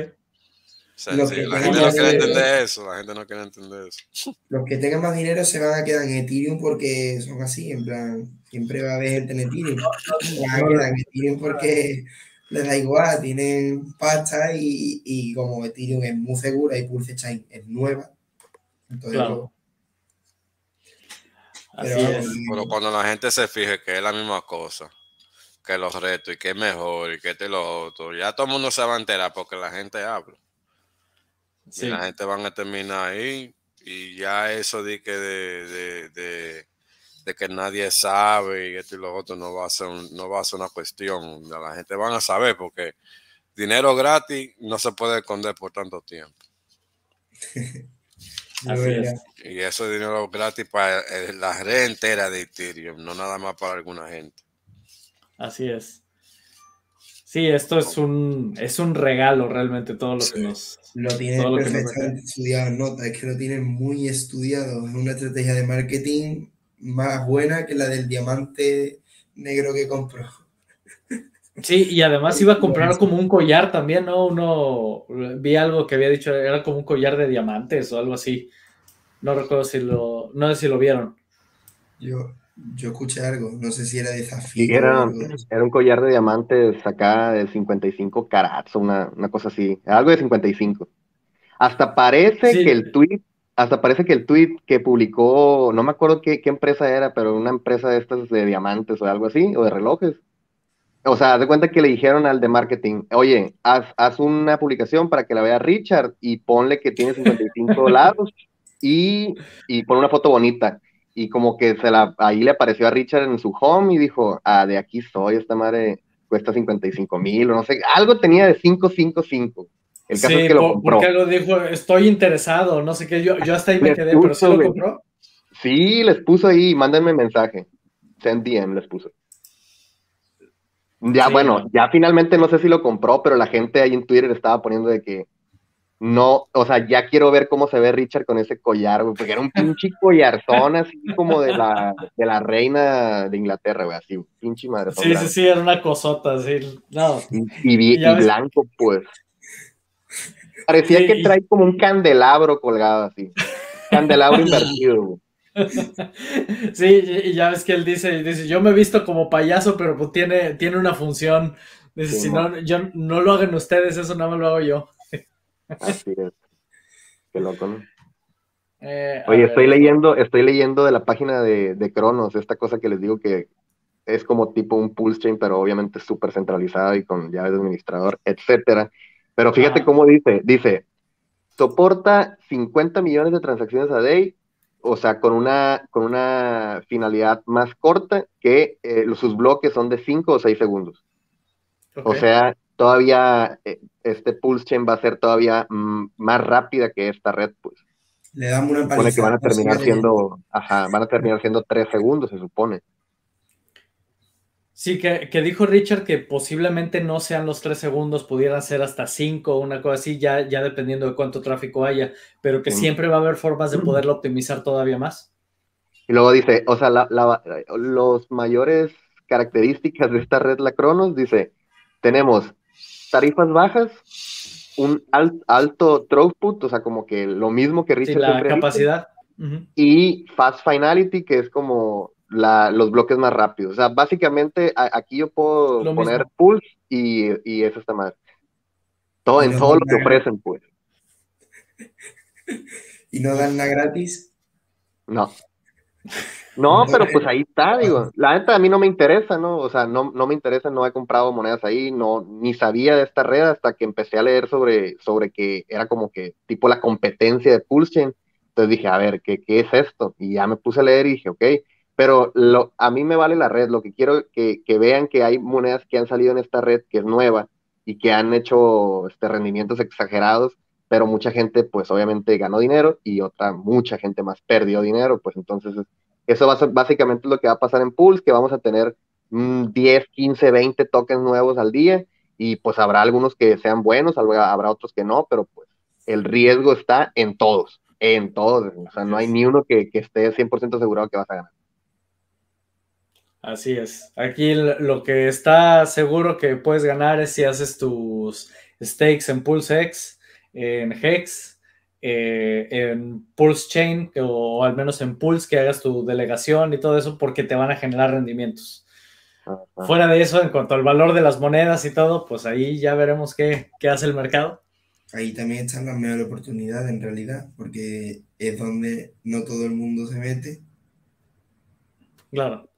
La gente no quiere entender eso, la gente no quiere entender eso. Los que tengan más dinero se van a quedar en Ethereum porque son así, en plan, siempre va a haber gente en Ethereum. Se van a quedar en Ethereum porque les da igual, tienen pasta y, y como Ethereum es muy segura y Pulse Chain es nueva. Entonces, claro. Pero, pero cuando la gente se fije que es la misma cosa, que los retos y que es mejor y que este lo otro. Ya todo el mundo se va a enterar porque la gente habla. Y la gente van a terminar ahí y ya eso de que de, de, que nadie sabe y esto y lo otro no va a ser no va a ser una cuestión. La gente van a saber porque dinero gratis no se puede esconder por tanto tiempo. Y eso es dinero gratis para eh, la red entera de Ethereum, no nada más para alguna gente. Así es. Sí, esto es un, es un regalo realmente todo lo que nos... Lo tienen perfectamente estudiado, nota, es que lo tienen muy estudiado. Es una estrategia de marketing más buena que la del diamante negro que compró. Sí, y además iba a comprar como un collar también, ¿no? Uno, vi algo que había dicho, era como un collar de diamantes o algo así. No recuerdo si lo, no sé si lo vieron. Yo, yo escuché algo, no sé si era de zafiro. era, era un collar de diamantes acá de 55 carats, una, una cosa así, algo de 55. Hasta parece que el tweet, hasta parece que el tweet que publicó, no me acuerdo qué, qué, empresa era, pero una empresa de estas de diamantes o algo así, o de relojes. O sea, de cuenta que le dijeron al de marketing, oye, haz, haz una publicación para que la vea Richard y ponle que tiene 55 lados y, y pon una foto bonita y como que se la, ahí le apareció a Richard en su home y dijo, ah, de aquí soy, esta madre cuesta 55 mil, o no sé, algo tenía de 555. El caso es que lo compró. porque algo dijo, estoy interesado, no sé qué, yo, yo hasta ahí me quedé, pero ¿sí lo compró? Sí, les puso ahí, mándenme mensaje, send DM les puso. Ya, bueno, ya finalmente no sé si lo compró, pero la gente ahí en Twitter estaba poniendo de que no, o sea, ya quiero ver cómo se ve Richard con ese collar, güey, porque era un pinche collarzón así como de la, de la reina de Inglaterra, güey, así, pinche madre. Sí, sí, sí, era una cosota, así, no. Y, blanco, pues. Parecía que trae como un candelabro colgado así, candelabro invertido, güey. Sí, y ya ves que él dice, dice, yo me he visto como payaso, pero pues tiene, tiene una función. Dice, si no, yo no lo hagan ustedes, eso nada más lo hago yo. Así es. Qué loco, ¿no? Eh, Oye, estoy leyendo, estoy leyendo de la página de, de, Cronos, esta cosa que les digo que es como tipo un pulse chain, pero obviamente súper centralizado y con llave de administrador, etcétera. Pero fíjate cómo dice, dice, soporta 50 millones de transacciones a day o sea, con una, con una finalidad más corta que eh, sus bloques son de 5 o 6 segundos. O sea, todavía eh, este Pulse Chain va a ser todavía mm, más rápida que esta red, pues. Le damos una paliza. que van a terminar siendo, ajá, van a terminar siendo 3 segundos, se supone. Sí, que, dijo Richard que posiblemente no sean los tres segundos, pudieran ser hasta cinco o una cosa así, ya, ya dependiendo de cuánto tráfico haya, pero que siempre va a haber formas de poderlo optimizar todavía más. Y luego dice, o sea, la, los mayores características de esta red, la Cronos, dice, tenemos tarifas bajas, un alto throughput, o sea, como que lo mismo que Richard. Sí, la capacidad. Y fast finality, que es como los bloques más rápidos. O sea, básicamente aquí yo puedo poner pulse y, y, eso está mal. Todo, en todo lo que ofrecen, pues. ¿Y no dan nada gratis? No. No, pero pues ahí está, digo. La neta a mí no me interesa, ¿no? O sea, no, no me interesa, no he comprado monedas ahí, no, ni sabía de esta red hasta que empecé a leer sobre, sobre que era como que tipo la competencia de Pulse Entonces dije, a ver, ¿qué, ¿qué es esto? Y ya me puse a leer y dije, ok, pero lo, a mí me vale la red, lo que quiero que, que vean que hay monedas que han salido en esta red que es nueva y que han hecho este, rendimientos exagerados, pero mucha gente pues obviamente ganó dinero y otra mucha gente más perdió dinero, pues entonces eso va a ser básicamente lo que va a pasar en Pools, que vamos a tener 10, 15, 20 tokens nuevos al día y pues habrá algunos que sean buenos, habrá otros que no, pero pues el riesgo está en todos, en todos, o sea, no hay ni uno que, que esté 100% asegurado que vas a ganar. Así es. Aquí lo que está seguro que puedes ganar es si haces tus stakes en PulseX, en Hex, eh, en Pulse Chain o al menos en Pulse, que hagas tu delegación y todo eso porque te van a generar rendimientos. Fuera de eso, en cuanto al valor de las monedas y todo, pues ahí ya veremos qué, hace el mercado. Ahí también está la mejor oportunidad en realidad, porque es donde no todo el mundo se mete. Claro.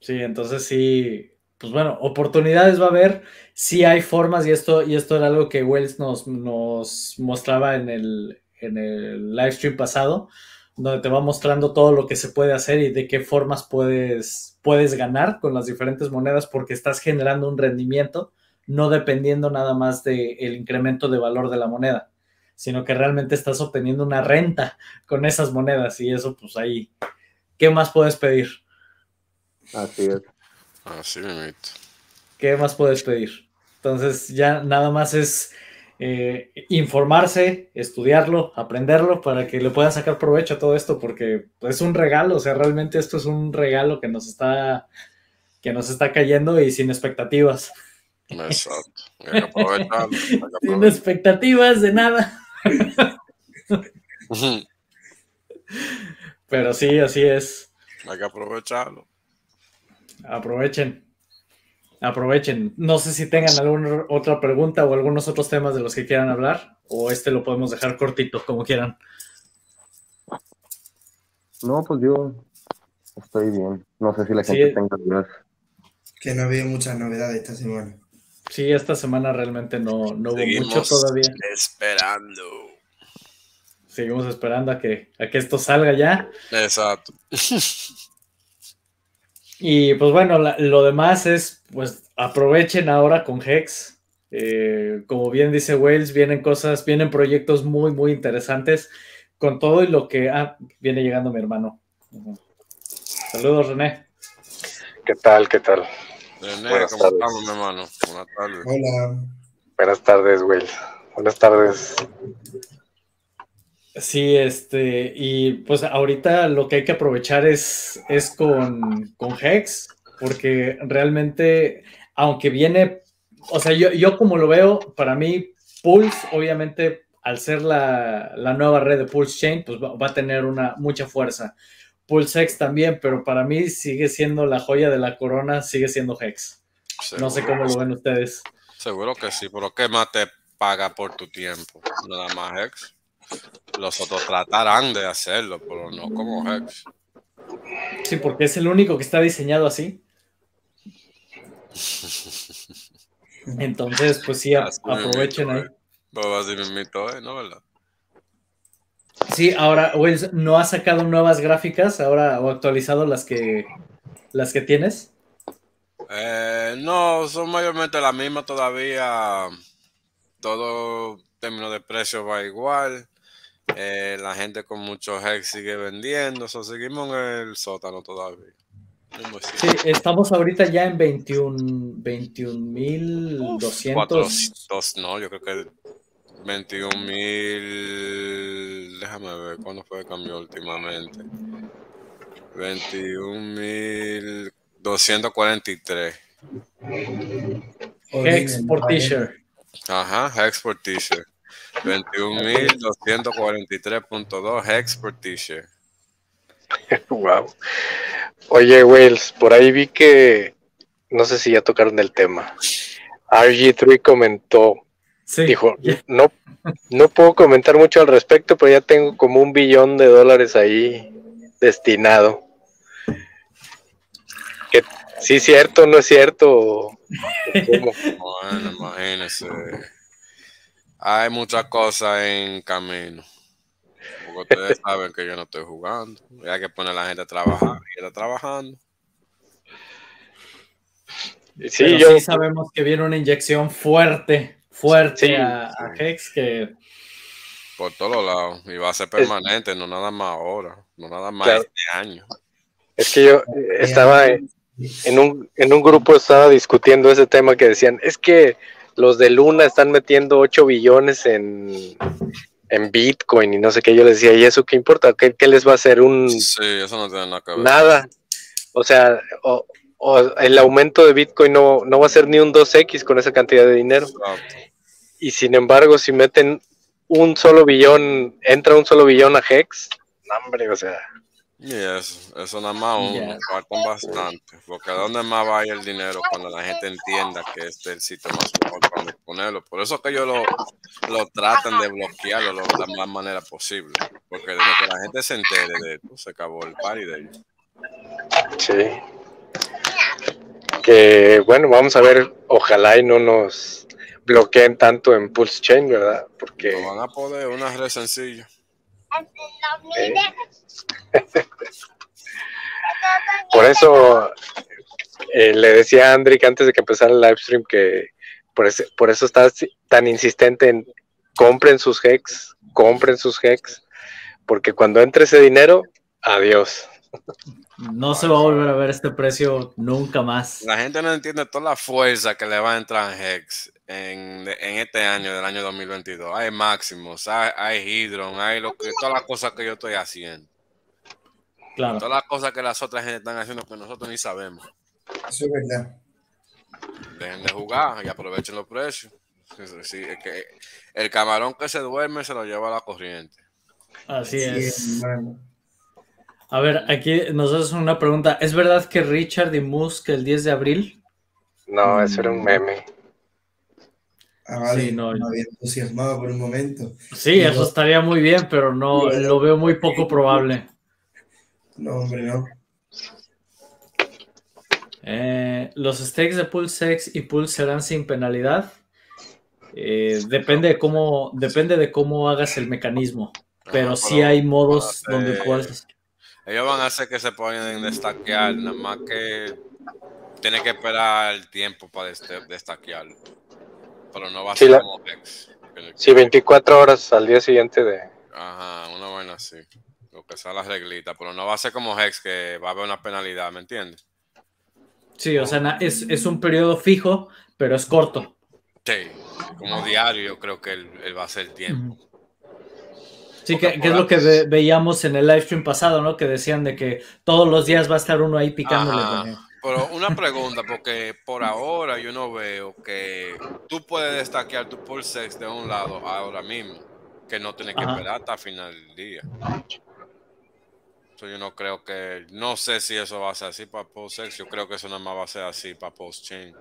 Sí, entonces sí, pues bueno, oportunidades va a haber, sí hay formas y esto, y esto era algo que Wells nos, nos mostraba en el, en el live stream pasado, donde te va mostrando todo lo que se puede hacer y de qué formas puedes, puedes ganar con las diferentes monedas porque estás generando un rendimiento, no dependiendo nada más del incremento de valor de la moneda, sino que realmente estás obteniendo una renta con esas monedas y eso pues ahí, ¿qué más puedes pedir? Así es. Así ¿Qué más puedes pedir? Entonces ya nada más es eh, informarse, estudiarlo, aprenderlo para que le puedan sacar provecho a todo esto, porque es un regalo, o sea, realmente esto es un regalo que nos está, que nos está cayendo y sin expectativas. Exacto. sin expectativas de nada. Pero sí, así es. Hay que aprovecharlo. Aprovechen. Aprovechen. No sé si tengan alguna otra pregunta o algunos otros temas de los que quieran hablar, o este lo podemos dejar cortito, como quieran. No, pues yo estoy bien. No sé si la gente tenga dudas. Que no había muchas novedades esta semana. Sí, esta semana realmente no, no hubo mucho todavía. Esperando. Seguimos esperando a que, a que esto salga ya. Exacto. Y pues bueno, lo demás es, pues aprovechen ahora con Hex. Eh, como bien dice Wells, vienen cosas, vienen proyectos muy, muy interesantes con todo y lo que... Ah, viene llegando mi hermano. Saludos, René. ¿Qué tal? ¿Qué tal? René, Buenas ¿cómo tardes. estamos, mi hermano? Buenas tardes. Hola. Buenas tardes, Wells. Buenas tardes. Sí, este, y pues ahorita lo que hay que aprovechar es, es con, con Hex, porque realmente, aunque viene, o sea, yo, yo como lo veo, para mí, Pulse, obviamente, al ser la, nueva red de Pulse Chain, pues va, a tener una mucha fuerza. Pulse X también, pero para mí sigue siendo la joya de la corona, sigue siendo Hex. No sé cómo lo ven ustedes. Seguro que sí, pero ¿qué más te paga por tu tiempo? Nada más Hex. Los otros tratarán de hacerlo, pero no como Hex. Sí, porque es el único que está diseñado así. Entonces, pues sí, aprovechen ahí. Pues así mismito, ¿eh? ¿No, verdad? Sí, ahora Wells no ha sacado nuevas gráficas ahora o actualizado las que las que tienes. Eh, no, son mayormente las mismas todavía. Todo término de precio va igual. Eh, la gente con muchos hex sigue vendiendo. O seguimos en el sótano todavía. Sí, estamos ahorita ya en 21.200. no, yo creo que 21.000. Déjame ver cuándo fue que cambió últimamente. 21.243. Hex por t-shirt. Ajá, Hex por t-shirt. 21.243.2 Hex por t-shirt. wow. Oye, Wells, por ahí vi que, no sé si ya tocaron el tema. RG3 comentó, dijo, no, no puedo comentar mucho al respecto, pero ya tengo como un billón de dólares ahí destinado. Que, sí es cierto, no es cierto. bueno, imagínese. Hay muchas cosas en camino. Porque ustedes saben que yo no estoy jugando. hay que poner a la gente a trabajar y está trabajando. Sí, yo... sí sabemos que viene una inyección fuerte, fuerte a, Hex que... Por todos lados. Y va a ser permanente, no nada más ahora, no nada más este año. Es que yo estaba en, un, en un grupo, estaba discutiendo ese tema que decían, es que los de Luna están metiendo 8 billones en, en Bitcoin y no sé qué. Yo les decía, ¿y eso qué importa? ¿Qué, les va a hacer un... Sí, eso no tiene nada que ver. Nada. O sea, o, el aumento de Bitcoin no, no, va a ser ni un 2X con esa cantidad de dinero. Y sin embargo, si meten un solo billón, entra un solo billón a Hex, hombre, o sea... Y eso, eso nada más uno, faltan bastante, porque ¿a dónde más va el dinero cuando la gente entienda que este es el sitio más mejor para ponerlo? Por eso que ellos lo, lo tratan de bloquearlo de la más manera posible, porque desde que la gente se entere de esto, se acabó el party de ellos. Sí. Que bueno, vamos a ver, ojalá y no nos bloqueen tanto en Pulse Chain, ¿verdad? Porque... No van a poder, una red sencilla. Por eso eh, le decía a Andrick antes de que empezara el live stream que por, por eso está tan insistente en compren sus hex, compren sus hex, porque cuando entre ese dinero, adiós. No se va a volver a ver este precio nunca más. La gente no entiende toda la fuerza que le va a entrar en Hex en, este año, del año 2022. Hay máximos, hay, hay Hydron, hay lo que, todas las cosas que yo estoy haciendo. Claro. Todas las cosas que las otras gente están haciendo que nosotros ni sabemos. Eso es verdad. Dejen de jugar y aprovechen los precios. que el camarón que se duerme se lo lleva a la corriente. Así, es. A ver, aquí nos hacen una pregunta. ¿Es verdad que Richard y Musk el 10 de abril? No, eso era un meme. Ah, vale, sí, no, había entusiasmado por un momento. Sí, eso estaría muy bien, pero no lo veo muy poco probable. No, hombre, no. Eh, los stakes de Pulsex y Pulse serán sin penalidad. Eh, depende de cómo depende de cómo hagas el mecanismo, pero sí hay modos donde puedes. Ellos van a hacer que se puedan destaquear, nada más que tiene que esperar el tiempo para destaquearlo. Pero no va a ser como Hex. Sí, 24 horas al día siguiente de. Ajá, una buena así. Lo que sea las reglitas, pero no va a ser como Hex que va a haber una penalidad, ¿me entiendes? Sí, o sea, es, es un periodo fijo, pero es corto. Sí, como diario yo creo que él, va a ser el tiempo. Sí, que, es lo que veíamos en el live stream pasado, ¿no? Que decían de que todos los días va a estar uno ahí picándole. Pero una pregunta, porque por ahora yo no veo que tú puedes destacar tu pulsex de un lado ahora mismo, que no tienes que esperar hasta el final del día. yo no creo que, no sé si eso va a ser así para pulsex, yo creo que eso nada más va a ser así para post-chain.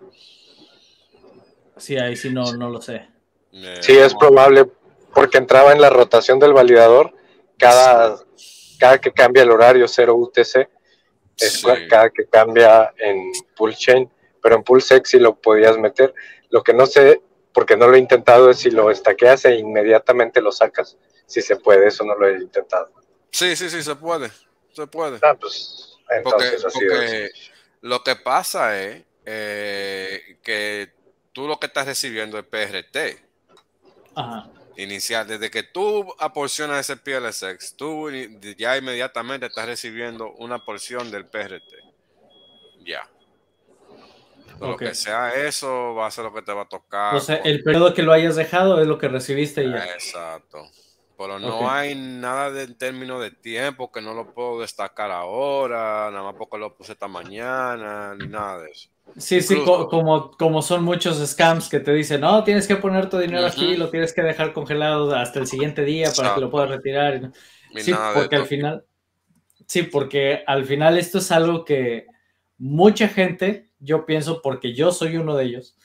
Sí, ahí sí no, no lo sé. Sí, es probable, porque entraba en la rotación del validador cada, cada que cambia el horario 0 UTC es cada que cambia en Chain, pero en PulseX sí lo podías meter. Lo que no sé, porque no lo he intentado, es si lo estaqueas e inmediatamente lo sacas. si se puede, eso no lo he intentado. Sí, sí, sí, se puede. Se puede. Ah, pues entonces porque, lo que pasa es eh, que tú lo que estás recibiendo es PRT. Ajá. Inicial, desde que tú aporcionas ese PLSX, tú ya inmediatamente estás recibiendo una porción del PRT. Ya. Lo que sea eso, va a ser lo que te va a tocar. O sea, el periodo que lo hayas dejado es lo que recibiste ya. Exacto. Pero no hay nada de, en términos de tiempo que no lo puedo destacar ahora, nada más porque lo puse esta mañana, ni nada de eso. Sí, sí, como, como son muchos scams que te dicen, no, tienes que poner tu dinero aquí, lo tienes que dejar congelado hasta el siguiente día para que lo puedas retirar. Sí, porque al final, sí, porque al final esto es algo que mucha gente, yo pienso, porque yo soy uno de ellos,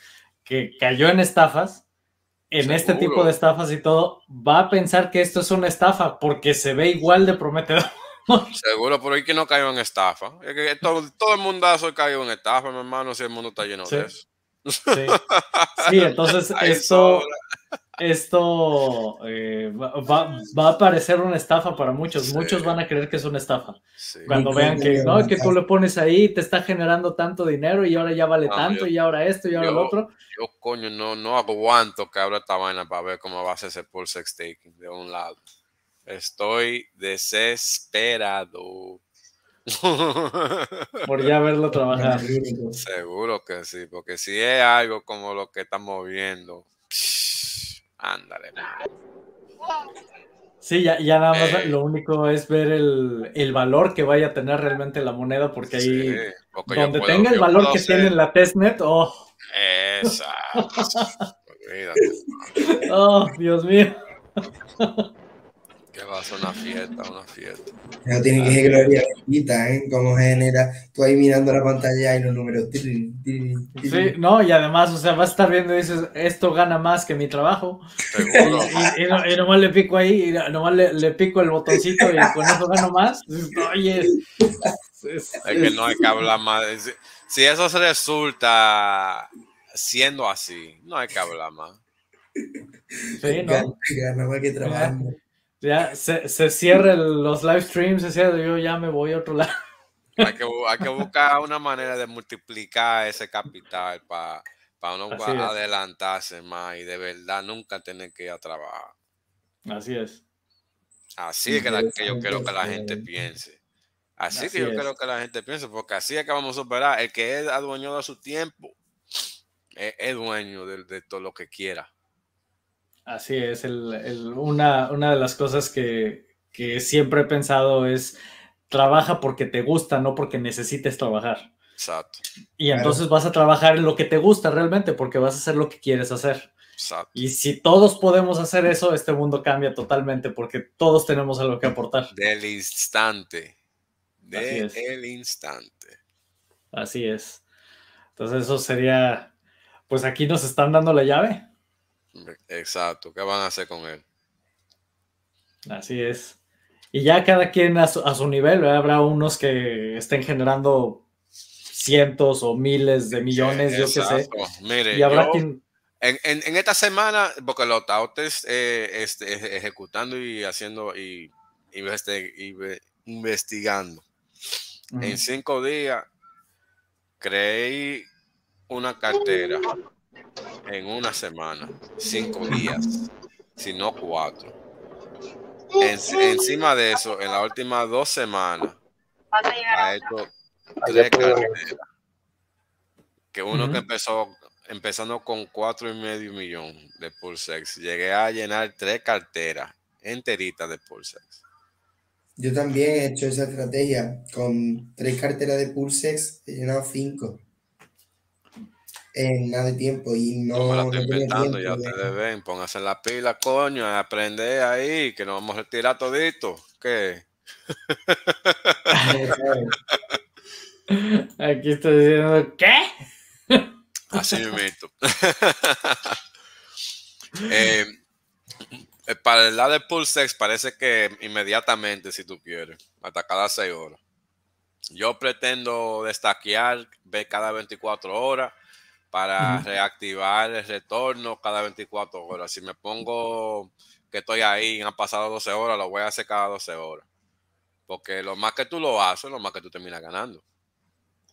que cayó en estafas en este tipo de estafas y todo, va a pensar que esto es una estafa porque se ve igual de prometedor. Seguro, por ahí que no cayó en estafa. que todo, todo el mundo ha caído en estafa, mi hermano, si el mundo está lleno de eso. Sí, entonces esto, esto eh, va, a parecer una estafa para muchos. Muchos van a creer que es una estafa. Cuando vean que, no, que tú le pones ahí, te está generando tanto dinero y ahora ya vale tanto y ahora esto y ahora lo otro. Yo, coño, no, no aguanto que abra esta vaina para ver cómo va a ser ese pulse staking de un lado. Estoy desesperado. Por ya verlo trabajar. Seguro que sí, porque si es algo como lo que estamos viendo, ándale. Sí, ya, ya nada más eh. lo único es ver el, valor que vaya a tener realmente la moneda, porque ahí donde tenga el valor que tiene la testnet, oh. oh, Dios mío. Que va a ser una fiesta, una fiesta. No tiene que ser gloria bendita, ¿eh? Como genera, tú ahí mirando la pantalla y los números. Sí, no, y además, o sea, vas a estar viendo y dices, esto gana más que mi trabajo. Y, y, nomás le pico ahí, y nomás le, le, pico el botoncito y con eso gano más. Oye, es, que no hay que hablar más. Si eso se resulta siendo así, no hay que hablar más. Sí, ¿no? Gana más que trabajar. Ya se, se cierran los live streams, se cierra, yo ya me voy a otro lado. Hay que, hay que buscar una manera de multiplicar ese capital para uno adelantarse más y de verdad nunca tener que ir a trabajar. Así es. Así es que, yo quiero que la gente piense. Así, que yo quiero que la gente piense, porque así es que vamos a superar. El que es dueño de su tiempo es, dueño de todo lo que quiera. Así es, una, de las cosas que, siempre he pensado es trabaja porque te gusta, no porque necesites trabajar. Exacto. Y entonces vas a trabajar en lo que te gusta realmente, porque vas a hacer lo que quieres hacer. Exacto. Y si todos podemos hacer eso, este mundo cambia totalmente, porque todos tenemos algo que aportar. Del instante. Del instante. Así es. Entonces eso sería, pues aquí nos están dando la llave. Exacto, ¿qué van a hacer con él? Así es. Y ya cada quien a su, nivel, habrá unos que estén generando cientos o miles de millones, yo qué sé. Mire, y habrá quien... en, esta semana, porque lo está eh, este, ejecutando y haciendo y, investigando. En cinco días creé una cartera en una semana, cinco días, si no cuatro. encima de eso, en las últimas dos semanas, ha hecho tres carteras. Que uno que empezó empezando con cuatro y medio millón de Pulsex, llegué a llenar tres carteras enteritas de Pulsex. Yo también he hecho esa estrategia. Con tres carteras de Pulsex he llenado cinco en nada de tiempo y no. No me la estoy inventando, ya ustedes ven, pónganse la pila, coño, aprende ahí, que nos vamos a retirar todito. ¿Qué? Aquí estoy diciendo, ¿qué? Así mismo. eh, para el lado de Pulsex parece que inmediatamente, si tú quieres, hasta cada seis horas. Yo pretendo destaquear, ver cada 24 horas para reactivar el retorno cada 24 horas. Si me pongo que estoy ahí, han pasado 12 horas, lo voy a hacer cada 12 horas. Porque lo más que tú lo haces, lo más que tú terminas ganando.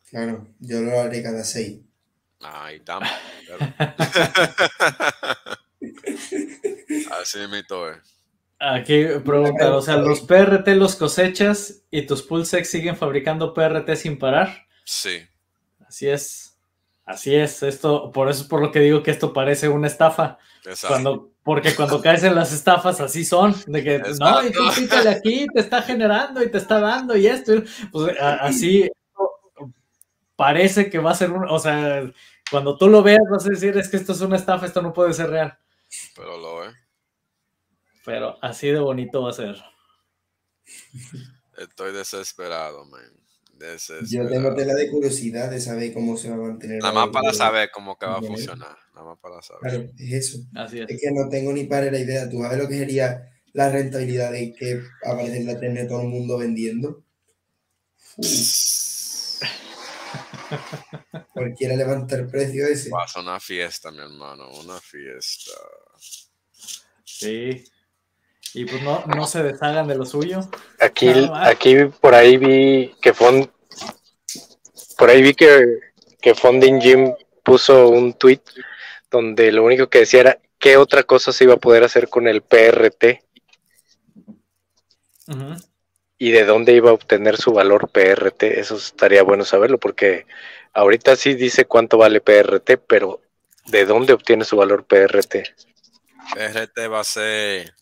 Claro, yo lo haré cada 6. Ahí estamos. Así mito es. Aquí pregunta, o sea, los PRT los cosechas y tus Pulsex siguen fabricando PRT sin parar. Sí. Así es. Así es. Esto, por eso es por lo que digo que esto parece una estafa. Cuando, porque cuando caes en las estafas así son, de que no, y tú pícale aquí, te está generando y te está dando y esto. Pues así parece que va a ser un, o sea, cuando tú lo veas vas a decir es que esto es una estafa, esto no puede ser real. Pero lo es. Pero así de bonito va a ser. Estoy desesperado, man. Yo tengo tela de curiosidad de saber cómo se va a mantener. Nada más para saber cómo que va a funcionar. Nada más para saber. Claro, es eso. Así es. es. que no tengo ni para la idea. ¿Tú sabes lo que sería la rentabilidad de que aparece en la tele todo el mundo vendiendo? Cualquiera levanta el precio ese. Pasa una fiesta, mi hermano, una fiesta. Sí. Y pues no, no se deshagan de lo suyo. Aquí, aquí por ahí vi que Fond, por ahí vi que, que Fonding Jim puso un tweet donde lo único que decía era qué otra cosa se iba a poder hacer con el PRT. Y de dónde iba a obtener su valor PRT. Eso estaría bueno saberlo, porque ahorita sí dice cuánto vale PRT, pero ¿de dónde obtiene su valor PRT? PRT va a ser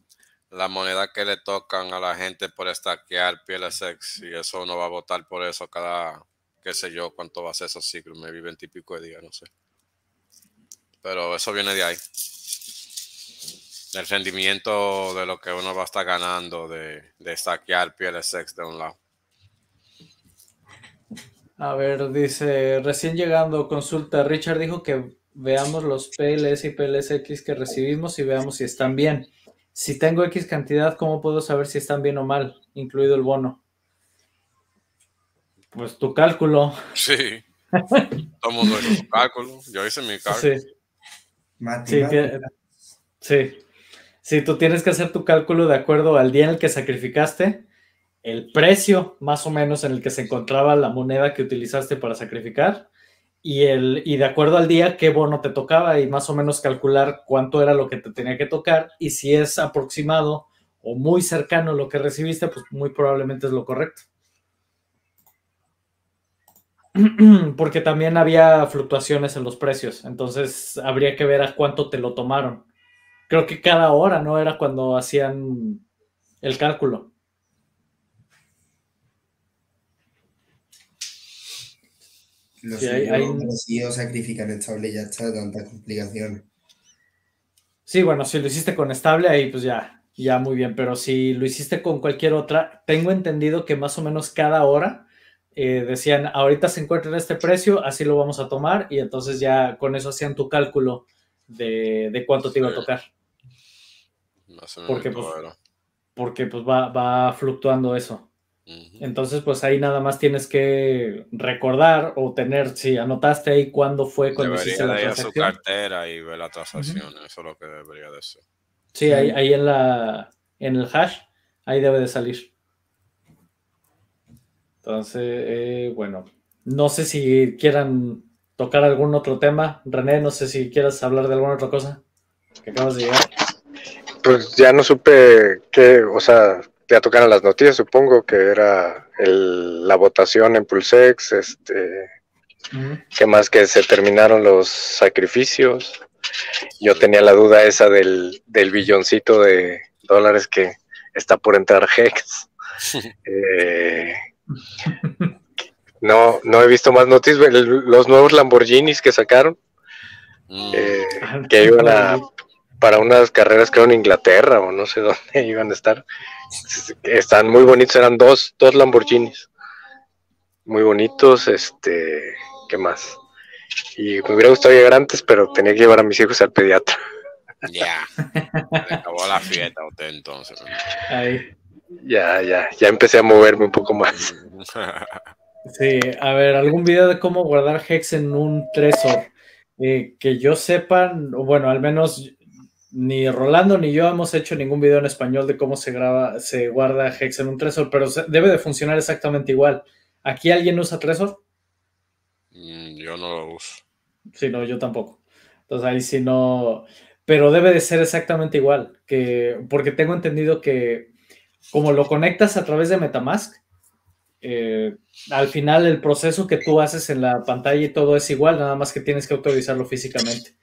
la moneda que le tocan a la gente por estaquear pieles sex y eso no va a votar por eso cada, qué sé yo, cuánto va a ser esos ciclos, me viven típico de día, no sé. Pero eso viene de ahí. El rendimiento de lo que uno va a estar ganando de, de estaquear pieles sex de un lado. A ver, dice, recién llegando, consulta, Richard dijo que veamos los PLS y PLSX que recibimos y veamos si están bien. Si tengo X cantidad, ¿cómo puedo saber si están bien o mal, incluido el bono? Pues tu cálculo. Sí. Todo mundo hizo su cálculo. Yo hice mi cálculo. Sí. Sí, sí. tú tienes que hacer tu cálculo de acuerdo al día en el que sacrificaste, el precio más o menos en el que se encontraba la moneda que utilizaste para sacrificar y, el, y de acuerdo al día qué bono te tocaba y más o menos calcular cuánto era lo que te tenía que tocar y si es aproximado o muy cercano lo que recibiste, pues muy probablemente es lo correcto. Porque también había fluctuaciones en los precios, entonces habría que ver a cuánto te lo tomaron. Creo que cada hora, ¿no? Era cuando hacían el cálculo. Los sí, hay, sacrifican estable ya está tantas complicaciones. Sí, bueno, si lo hiciste con estable, ahí pues ya, ya muy bien, pero si lo hiciste con cualquier otra, tengo entendido que más o menos cada hora eh, decían, ahorita se encuentra en este precio, así lo vamos a tomar, y entonces ya con eso hacían tu cálculo de, cuánto te iba a tocar. porque, pues, porque pues va, va fluctuando eso. Entonces, pues ahí nada más tienes que recordar o tener, si anotaste ahí cuándo fue cuando debería hiciste la de transacción. su cartera y ver la transacción, eso es lo que debería de ser. Sí, ahí, ahí en, la, en el hash, ahí debe de salir. Entonces, eh, bueno, no sé si quieran tocar algún otro tema. René, no sé si quieras hablar de alguna otra cosa que acabas de llegar. Pues ya no supe qué, o sea, ya tocaron las noticias, supongo que era la votación en Pulsex, este, que más que se terminaron los sacrificios. Yo tenía la duda esa del, billoncito de dólares que está por entrar Hex. Eh, no, no he visto más noticias. Los nuevos Lamborghinis que sacaron, mm. eh, que iban a para unas carreras creo en Inglaterra o no sé dónde iban a estar. Están muy bonitos, eran dos, dos Lamborghinis. Muy bonitos, este, ¿qué más? Y me hubiera gustado llegar antes, pero tenía que llevar a mis hijos al pediatra. Ya, acabó la fiesta usted entonces. Ya, ya, ya empecé a moverme un poco más. Sí, a ver, algún video de cómo guardar Hex en un Tresor. Eh, que yo sepa, bueno, al menos ni Rolando ni yo hemos hecho ningún video en español de cómo se graba, se guarda Hex en un Tresor, pero debe de funcionar exactamente igual. ¿Aquí alguien usa Tresor? Mm, yo no lo uso. Sí, no, yo tampoco. Entonces ahí sí no, pero debe de ser exactamente igual, que porque tengo entendido que como lo conectas a través de Metamask, eh, al final el proceso que tú haces en la pantalla y todo es igual, nada más que tienes que autorizarlo físicamente.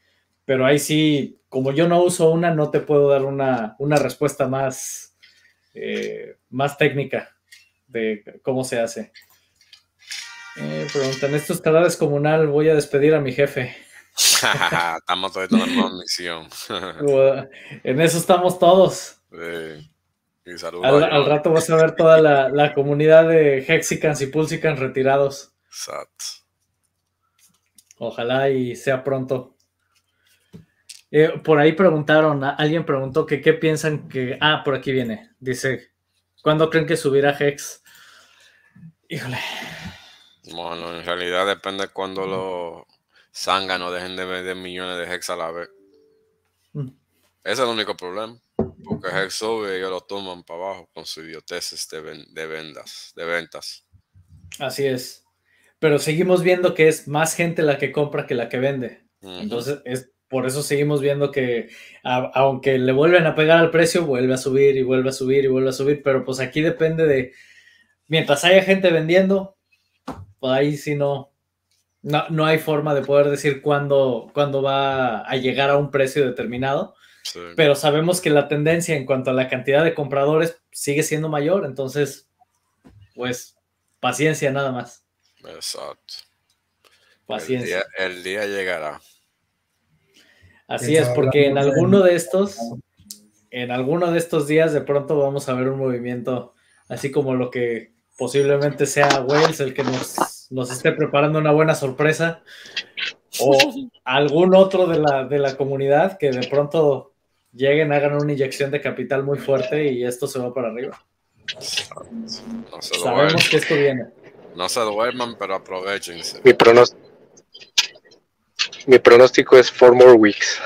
Pero ahí sí, como yo no uso una, no te puedo dar una, respuesta más, eh, más técnica de cómo se hace. Eh, preguntan, ¿esto es cada comunal? Voy a despedir a mi jefe. estamos todos en la misión. en eso estamos todos. al, rato vas a ver toda la, comunidad de Hexicans y Pulsicans retirados. Exacto. Ojalá y sea pronto. Eh, por ahí preguntaron, alguien preguntó que qué piensan que. Ah, por aquí viene. Dice, ¿cuándo creen que subirá Hex? Híjole. Bueno, en realidad depende cuando los zánganos dejen de vender millones de Hex a la vez. Mm. Ese es el único problema. Porque Hex sube y ellos lo toman para abajo con sus idioteces de, de, vendas, de ventas. Así es. Pero seguimos viendo que es más gente la que compra que la que vende. Entonces, es por eso seguimos viendo que aunque le vuelven a pegar al precio, vuelve a subir y vuelve a subir y vuelve a subir, pero pues aquí depende de, mientras haya gente vendiendo, pues ahí sí no, no, hay forma de poder decir cuándo, cuándo va a llegar a un precio determinado, pero sabemos que la tendencia en cuanto a la cantidad de compradores sigue siendo mayor, entonces, pues, paciencia nada más. Exacto. Paciencia. el día llegará. Así es, porque en alguno de estos, en alguno de estos días de pronto vamos a ver un movimiento, así como lo que posiblemente sea Wales el que nos, esté preparando una buena sorpresa, o algún otro de la, de la comunidad que de pronto lleguen, hagan una inyección de capital muy fuerte y esto se va para arriba. Sabemos que esto viene. No se duerman, pero aprovechense. Mi pronóstico mi pronóstico es four more weeks.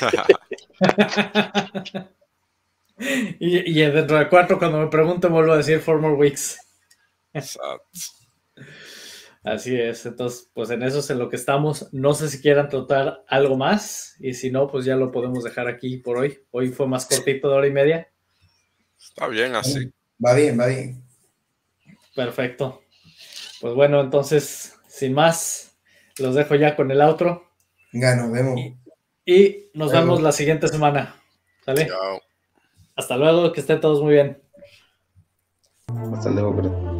y, dentro de cuatro, cuando me pregunto, vuelvo a decir four more weeks. Así es, entonces, pues en eso es en lo que estamos. No sé si quieran tratar algo más, y si no, pues ya lo podemos dejar aquí por hoy. Hoy fue más cortito de hora y media. Está bien así. Va bien, va bien. Perfecto. Pues bueno, entonces, sin más, los dejo ya con el outro. Venga, nos vemos. Y, nos vemos la siguiente semana. ¿Sale? Chao. Hasta luego, que estén todos muy bien. Hasta luego,